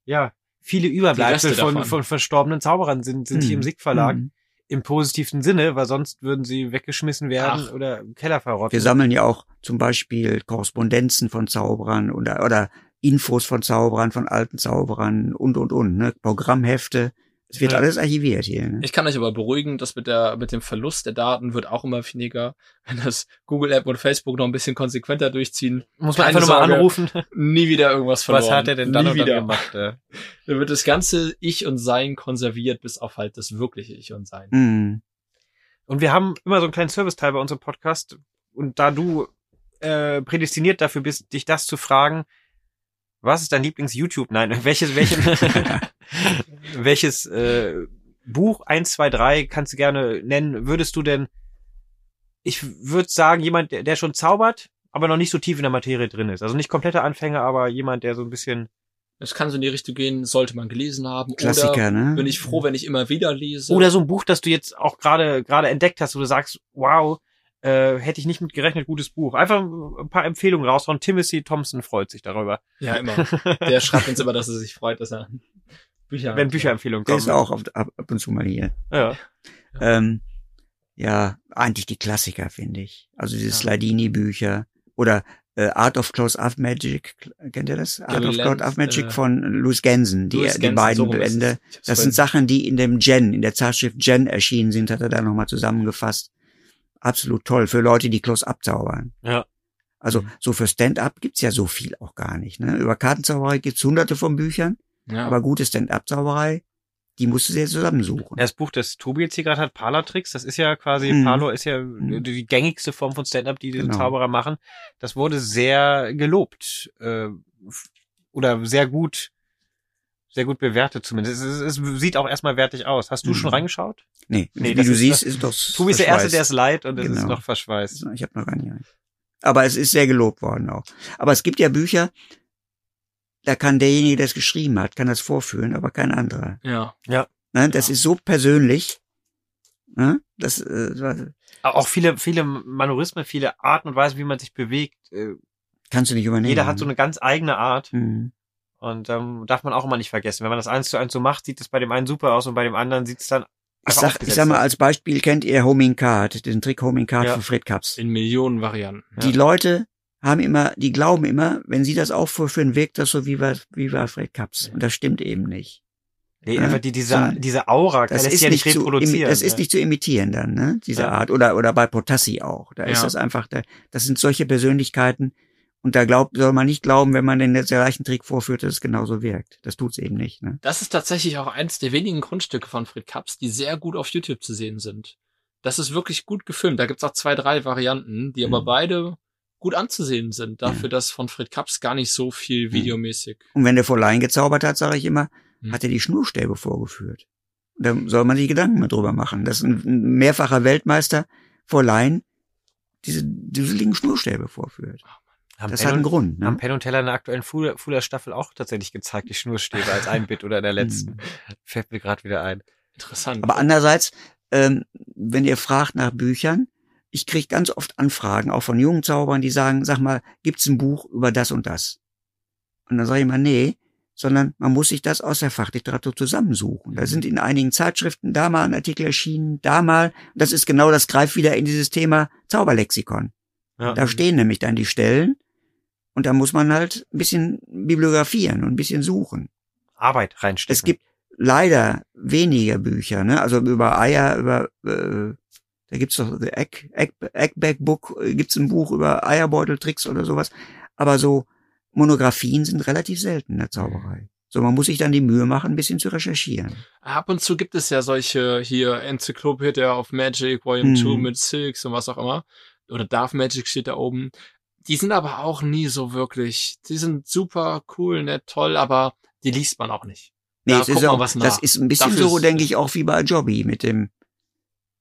ja, viele Überbleibsel von, von verstorbenen Zauberern sind, sind hier im Mhm. SIG-Verlag. Mhm. Im positivsten Sinne, weil sonst würden sie weggeschmissen werden Ach. oder im Keller verrotten. Wir sammeln ja auch zum Beispiel Korrespondenzen von Zauberern oder, oder Infos von Zauberern, von alten Zauberern und, und, und, ne? Programmhefte. Es wird Ja. alles archiviert hier, ne? Ich kann euch aber beruhigen, dass mit der, mit dem Verlust der Daten wird auch immer weniger, wenn das Google App und Facebook noch ein bisschen konsequenter durchziehen. Muss man einfach nur mal anrufen. Nie wieder irgendwas verloren. Was hat er denn dann Nie und dann wieder. gemacht? Äh? Da wird das ganze Ich und Sein konserviert, bis auf halt das wirkliche Ich und Sein. Mhm. Und wir haben immer so einen kleinen Serviceteil bei unserem Podcast. Und da du äh, prädestiniert dafür bist, dich das zu fragen, was ist dein Lieblings-YouTube? Nein, welches, welches, welches äh, Buch, eins, zwei, drei, kannst du gerne nennen, würdest du denn, ich würde sagen, jemand, der, der schon zaubert, aber noch nicht so tief in der Materie drin ist. Also nicht kompletter Anfänger, aber jemand, der so ein bisschen. Es kann so in die Richtung gehen, sollte man gelesen haben. Klassiker, oder ne? bin ich froh, wenn ich immer wieder lese. Oder so ein Buch, das du jetzt auch gerade gerade entdeckt hast, wo du sagst, wow, äh, hätte ich nicht mit gerechnet, gutes Buch. Einfach ein paar Empfehlungen raushauen. Timothy Thompson freut sich darüber. ja, immer. Der schreibt uns immer, dass er sich freut, dass er Bücher Wenn Bücherempfehlungen Der kommen. ist auch ab, ab, ab und zu mal hier. Ja. Ähm, ja, eigentlich die Klassiker, finde ich. Also diese Ja. Slidini-Bücher oder äh, Art of Close-Up Magic, kennt ihr das? Art Gary of Lenz, Close-Up Magic äh, von Louis Gensen, die, Louis die Gensen, beiden so. Bände. Das sind Sachen, die in dem Gen, in der Zeitschrift Gen erschienen sind, hat er da nochmal zusammengefasst. Absolut toll für Leute, die Close-Up zaubern. Ja. Also Mhm. so für Stand-Up gibt's ja so viel auch gar nicht. Ne? Über Kartenzauberei gibt's hunderte von Büchern, ja. aber gute Stand-Up-Zauberei, die musst du dir zusammensuchen. Das Buch, das Tobi jetzt hier gerade hat, Parlor-Tricks, das ist ja quasi, Mhm. Parlor ist ja Mhm. die gängigste Form von Stand-Up, die diese Genau. Zauberer machen. Das wurde sehr gelobt. Äh, oder sehr gut sehr gut bewertet zumindest. Es, es, es sieht auch erstmal wertig aus. Hast du Mhm. schon reingeschaut? Nee, Nee, wie du ist- siehst, ist doch Tobi ist der Erste, der es leiht und es ist Genau. noch verschweißt. Ich habe noch gar nicht. Aber es ist sehr gelobt worden auch. Aber es gibt ja Bücher, da kann derjenige, der es geschrieben hat, kann das vorführen, aber kein anderer. Ja. Ne? Das Ja. ist so persönlich. Ne? Das, äh, Auch viele, viele Manorismen, viele Arten und Weisen, wie man sich bewegt. Äh, kannst du nicht übernehmen. Jeder hat so eine ganz eigene Art Mhm. Und ähm, darf man auch immer nicht vergessen. Wenn man das eins zu eins so macht, sieht es bei dem einen super aus und bei dem anderen sieht es dann Ich sag, ich sag mal, als Beispiel kennt ihr Homing Card, den Trick Homing Card Ja. von Fred Kaps. In Millionen Varianten. Die Leute haben immer, die glauben immer, wenn sie das auch vorführen, wirkt das so wie bei, wie bei Fred Kaps. Und das stimmt eben nicht. Nee, Ja, einfach die, diese, sondern diese Aura, Das lässt ist ja nicht, nicht zu, reproduzieren. das ist ja. nicht zu imitieren dann, ne? Diese Ja. Art. Oder, oder bei Potassi auch. Da ist Ja. das einfach, da, das sind solche Persönlichkeiten. Und da glaubt, soll man nicht glauben, wenn man den gleichen Trick vorführt, dass es genauso wirkt. Das tut's eben nicht, ne? Das ist tatsächlich auch eins der wenigen Grundstücke von Fred Kaps, die sehr gut auf YouTube zu sehen sind. Das ist wirklich gut gefilmt. Da gibt's auch zwei, drei Varianten, die aber Mhm. beide gut anzusehen sind, dafür, dass von Fred Kaps gar nicht so viel Mhm. videomäßig. Und wenn der vor Laien gezaubert hat, sage ich immer, Hm. hat er die Schnurstäbe vorgeführt. Da soll man sich Gedanken mehr drüber machen, dass ein ein mehrfacher Weltmeister vor Laien diese düseligen Schnurstäbe vorführt. Haben Das Penn hat einen und- Grund. Haben Ne? Penn und Teller in der aktuellen Fuller, Fuller Staffel auch tatsächlich gezeigt, die Schnurstäbe als ein Bit oder in der letzten. Hm. Fällt mir gerade wieder ein. Interessant. Aber andererseits, ähm, wenn ihr fragt nach Büchern, ich kriege ganz oft Anfragen, auch von jungen Zaubern, die sagen, sag mal, gibt's ein Buch über das und das? Und dann sage ich mal, nee, sondern man muss sich das aus der Fachliteratur zusammensuchen. Da sind in einigen Zeitschriften da mal ein Artikel erschienen, da mal. Das ist genau, das greift wieder in dieses Thema Zauberlexikon. Ja. Da stehen nämlich dann die Stellen und da muss man halt ein bisschen bibliografieren und ein bisschen suchen. Arbeit reinstecken. Es gibt leider weniger Bücher, ne? Also über Eier, über äh, da gibt's doch The Egg, Egg, Eggback Book, äh, gibt's ein Buch über Eierbeuteltricks oder sowas. Aber so Monographien sind relativ selten in der Zauberei. So, man muss sich dann die Mühe machen, ein bisschen zu recherchieren. Ab und zu gibt es ja solche hier Enzyklopädie of Magic, Volume Mhm. 2 mit Silks und was auch immer. Oder Darth Magic steht da oben. Die sind aber auch nie so wirklich. Die sind super cool, nett, toll, aber die liest man auch nicht. Da es guckt ist auch, nach. das ist ein bisschen Dafür so, denke ich, auch wie bei Jobby mit dem,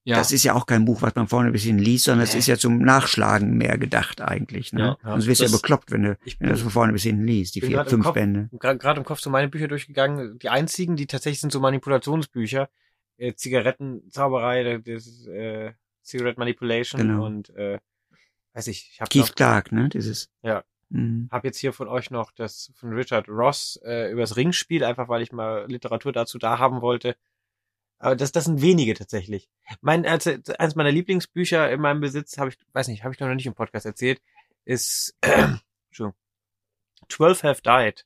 Ja. das ist ja auch kein Buch, was man vorne ein bisschen liest, sondern es Nee. ist ja zum Nachschlagen mehr gedacht eigentlich. Ne? Ja, ja. Sonst wirst du ja Das- bekloppt, wenn du, Ich wenn du das von vorne bis hinten liest, die bin vier, fünf Kopf. Bände. Gerade gerade im Kopf so meine Bücher durchgegangen. Die einzigen, die tatsächlich sind so Manipulationsbücher. Äh, Zigarettenzauberei, das ist, äh, Cigarette Manipulation Genau. und äh, weiß ich, ich habe Keith Clark, ne? Dieses. Ja. Mhm. hab jetzt hier von euch noch das von Richard Ross äh, übers Ringspiel, einfach weil ich mal Literatur dazu da haben wollte. Aber das, das sind wenige tatsächlich. Mein, als, eines meiner Lieblingsbücher in meinem Besitz, habe ich, weiß nicht, habe ich noch nicht im Podcast erzählt, ist Entschuldigung, 12 Have Died.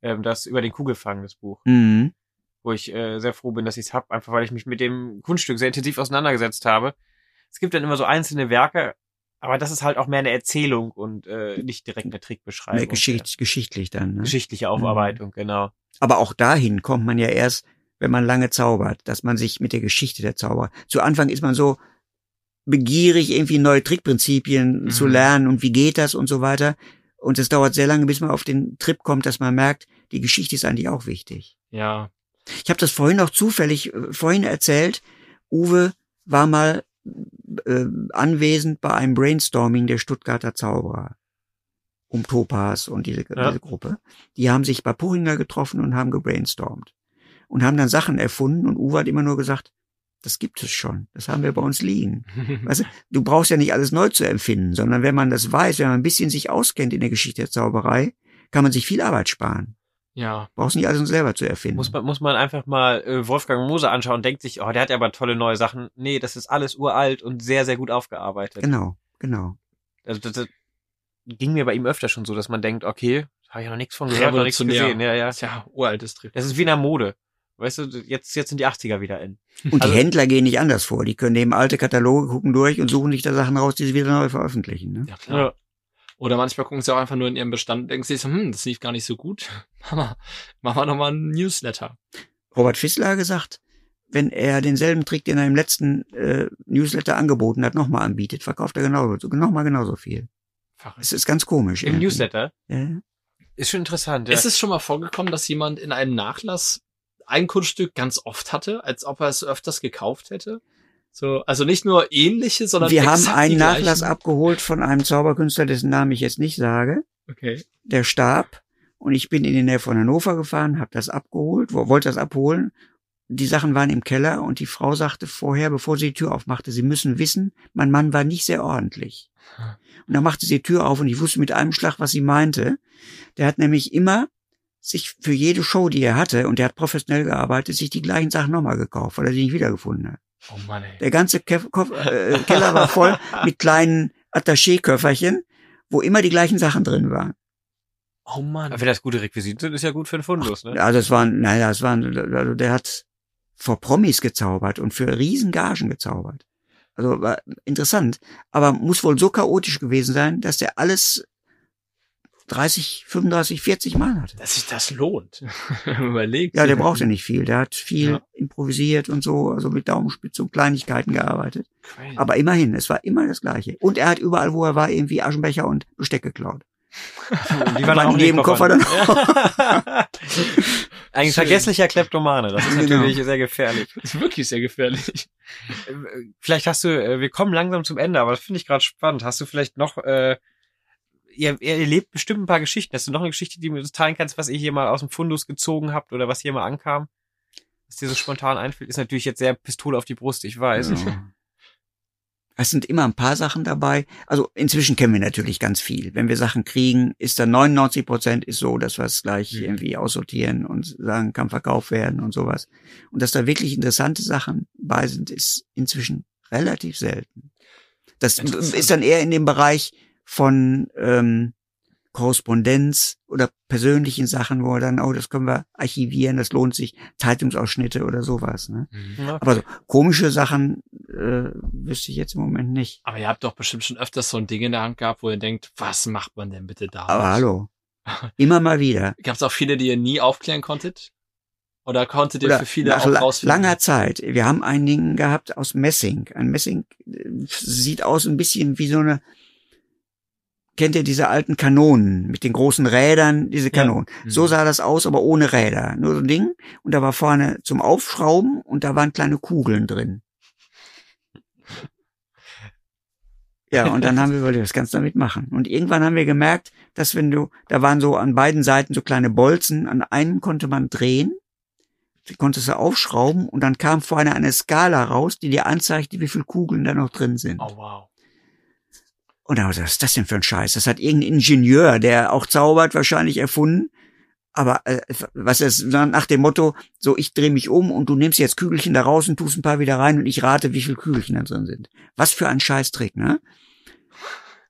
Ähm, das über den Kugelfang, das Buch. Mhm. Wo ich äh, sehr froh bin, dass ich es hab, einfach weil ich mich mit dem Kunststück sehr intensiv auseinandergesetzt habe. Es gibt dann immer so einzelne Werke, aber das ist halt auch mehr eine Erzählung und äh, nicht direkt eine Trickbeschreibung. Mehr Geschicht, geschichtlich dann. Ne? Geschichtliche Aufarbeitung, genau. Aber auch dahin kommt man ja erst, wenn man lange zaubert, dass man sich mit der Geschichte der Zauberer. Zu Anfang ist man so begierig, irgendwie neue Trickprinzipien Mhm. zu lernen und wie geht das und so weiter. Und es dauert sehr lange, bis man auf den Trip kommt, dass man merkt, die Geschichte ist eigentlich auch wichtig. ja. Ich habe das vorhin auch zufällig äh, vorhin erzählt. Uwe war mal äh, anwesend bei einem Brainstorming der Stuttgarter Zauberer um Topaz und diese, Ja. diese Gruppe. Die haben sich bei Puchinger getroffen und haben gebrainstormt und haben dann Sachen erfunden und Uwe hat immer nur gesagt, das gibt es schon, das haben wir bei uns liegen. Weißt du, du brauchst ja nicht alles neu zu empfinden, sondern wenn man das weiß, wenn man ein bisschen sich auskennt in der Geschichte der Zauberei, kann man sich viel Arbeit sparen. Ja. Brauchst nicht alles selber zu erfinden. Muss man, muss man einfach mal äh, Wolfgang Moser anschauen und denkt sich, oh, der hat ja aber tolle neue Sachen. Nee, das ist alles uralt und sehr, sehr gut aufgearbeitet. Genau, genau. Also das, das ging mir bei ihm öfter schon so, dass man denkt, okay, habe ich ja noch nichts von gehört, noch nichts gesehen. Ja, ja. Tja, uraltes Trick. Das ist wie in der Mode. Weißt du, jetzt, jetzt sind die 80er wieder in. Und Also- die Händler gehen nicht anders vor. Die können eben alte Kataloge gucken durch und suchen sich da Sachen raus, die sie wieder neu veröffentlichen. Ne? Ja, klar. Oder manchmal gucken sie auch einfach nur in ihrem Bestand und denken sich so, hm, das lief gar nicht so gut. Mama, machen wir nochmal einen Newsletter. Robert Fissler hat gesagt, wenn er denselben Trick, den er im letzten äh, Newsletter angeboten hat, nochmal anbietet, verkauft er genauso, nochmal genauso viel. Verrückt. Es ist ganz komisch. Im irgendwie. Newsletter. Ja, ja. Ist schon interessant. Ja. Ist es schon mal vorgekommen, dass jemand in einem Nachlass ein Kunststück ganz oft hatte, als ob er es öfters gekauft hätte? So, also nicht nur ähnliche, sondern Wir haben einen Nachlass abgeholt von einem Zauberkünstler, dessen Namen ich jetzt nicht sage. Okay. Der starb und ich bin in die Nähe von Hannover gefahren, habe das abgeholt, wo- wollte das abholen. Die Sachen waren im Keller und die Frau sagte vorher, bevor sie die Tür aufmachte, Sie müssen wissen, mein Mann war nicht sehr ordentlich. Und dann machte sie die Tür auf und ich wusste mit einem Schlag, was sie meinte. Der hat nämlich immer sich für jede Show, die er hatte, und der hat professionell gearbeitet, sich die gleichen Sachen nochmal gekauft, weil er sie nicht wiedergefunden hat. Oh Mann, ey. Der ganze Ke Koff äh, Keller war voll mit kleinen Attaché-Köfferchen, wo immer die gleichen Sachen drin waren. Oh Mann. Aber wenn das gute Requisiten sind, ist ja gut für einen Fundus, ne? Also es waren, naja, es waren, also der hat vor Promis gezaubert und für Riesengagen gezaubert. Also war interessant, aber muss wohl so chaotisch gewesen sein, dass der alles 30, 35, 40 Mal hatte. Dass sich das lohnt. Überlegt. Ja, der brauchte nicht viel. Der hat viel Ja. improvisiert und so, also mit Daumenspitze und Kleinigkeiten gearbeitet. Crazy. Aber immerhin, es war immer das Gleiche. Und er hat überall, wo er war, irgendwie Aschenbecher und Besteck geklaut. Die waren in den jedem Koffern. Koffer Ein Schön. vergesslicher Kleptomane. Das ist Genau. natürlich sehr gefährlich. Das ist wirklich sehr gefährlich. Äh, Vielleicht hast du, äh, wir kommen langsam zum Ende, aber das finde ich gerade spannend. Hast du vielleicht noch, äh, ihr, ihr erlebt bestimmt ein paar Geschichten. Hast du noch eine Geschichte, die du uns teilen kannst, was ihr hier mal aus dem Fundus gezogen habt oder was hier mal ankam? Was dir so spontan einfällt, ist natürlich jetzt sehr Pistole auf die Brust, ich weiß. Ja. Es sind immer ein paar Sachen dabei. Also inzwischen kennen wir natürlich ganz viel. Wenn wir Sachen kriegen, ist dann 99 Prozent ist so, dass wir es gleich Mhm. irgendwie aussortieren und sagen, kann verkauft werden und sowas. Und dass da wirklich interessante Sachen bei sind, ist inzwischen relativ selten. Das ist dann eher in dem Bereich von ähm, Korrespondenz oder persönlichen Sachen, wo wir dann, oh, das können wir archivieren, das lohnt sich, Zeitungsausschnitte oder sowas. Ne? Ja. Aber so komische Sachen äh, wüsste ich jetzt im Moment nicht. Aber ihr habt doch bestimmt schon öfters so ein Ding in der Hand gehabt, wo ihr denkt, was macht man denn bitte da? Aber hallo. Immer mal wieder. Gab es auch viele, die ihr nie aufklären konntet? Oder konntet ihr Oder für viele nach auch rausfinden? langer Zeit. Wir haben ein Ding gehabt aus Messing. Ein Messing äh, sieht aus ein bisschen wie so eine, kennt ihr diese alten Kanonen mit den großen Rädern, diese Kanonen. Mhm. So sah das aus, aber ohne Räder. Nur so ein Ding. Und da war vorne zum Aufschrauben und da waren kleine Kugeln drin. Ja, und dann haben wir überlegt, was kannst du damit machen? Und irgendwann haben wir gemerkt, dass wenn du, da waren so an beiden Seiten so kleine Bolzen, an einem konnte man drehen, die konntest du aufschrauben und dann kam vorne eine Skala raus, die dir anzeigte, wie viele Kugeln da noch drin sind. Oh wow. Und dann, was ist das denn für ein Scheiß? Das hat irgendein Ingenieur, der auch zaubert, wahrscheinlich erfunden. Aber äh, was ist nach dem Motto, so ich drehe mich um und du nimmst jetzt Kügelchen da raus und tust ein paar wieder rein und ich rate, wie viele Kügelchen da drin sind. Was für ein Scheißtrick, ne?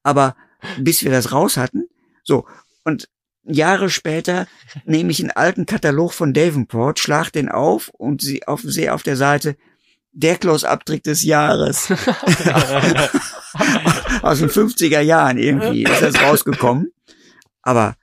Aber bis wir das raus hatten, so, und Jahre später nehme ich einen alten Katalog von Davenport, schlag den auf und sie auf, sehe auf der Seite der Close-Up-Trick des Jahres. Aus den 50er Jahren irgendwie ist das rausgekommen. Aber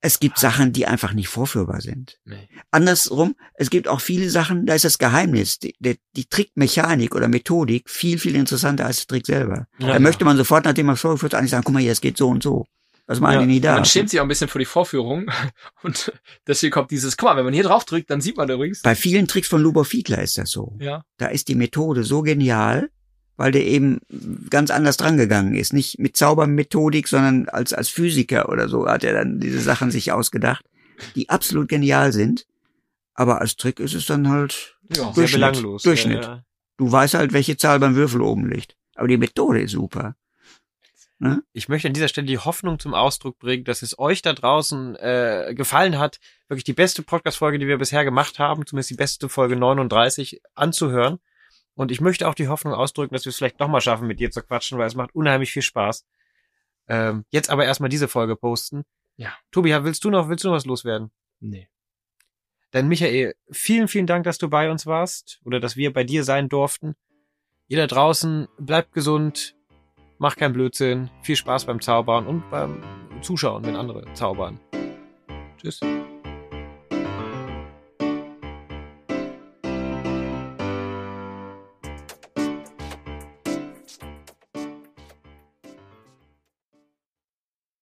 es gibt Sachen, die einfach nicht vorführbar sind. Nee. Andersrum, es gibt auch viele Sachen, da ist das Geheimnis, die, die, die Trickmechanik oder Methodik viel, viel interessanter als der Trick selber. Ja, da ja. möchte man sofort, nachdem man es vorgeführt hat, eigentlich sagen, guck mal hier, es geht so und so. Das machen Ja, die nie da. Man schämt sich auch ein bisschen für die Vorführung. Und deswegen kommt dieses, guck mal, wenn man hier drauf drückt, dann sieht man übrigens. Bei vielen Tricks von Lubov Fiedler ist das so. Ja. Da ist die Methode so genial, weil der eben ganz anders drangegangen ist. Nicht mit Zaubermethodik, sondern als, als Physiker oder so hat er dann diese Sachen sich ausgedacht, die absolut genial sind. Aber als Trick ist es dann halt Ja. Sehr Durchschnitt. belanglos. Durchschnitt. Ja, ja. Du weißt halt, welche Zahl beim Würfel oben liegt. Aber die Methode ist super. Ich möchte an dieser Stelle die Hoffnung zum Ausdruck bringen, dass es euch da draußen äh, gefallen hat, wirklich die beste Podcast-Folge, die wir bisher gemacht haben, zumindest die beste Folge 39, anzuhören. Und ich möchte auch die Hoffnung ausdrücken, dass wir es vielleicht nochmal schaffen, mit dir zu quatschen, weil es macht unheimlich viel Spaß. Ähm, jetzt aber erstmal diese Folge posten. Ja. Tobi, willst du noch, willst du noch was loswerden? Nee. Dann Michael, vielen, vielen Dank, dass du bei uns warst oder dass wir bei dir sein durften. Ihr da draußen, bleibt gesund, macht keinen Blödsinn, viel Spaß beim Zaubern und beim Zuschauen, wenn andere zaubern. Tschüss.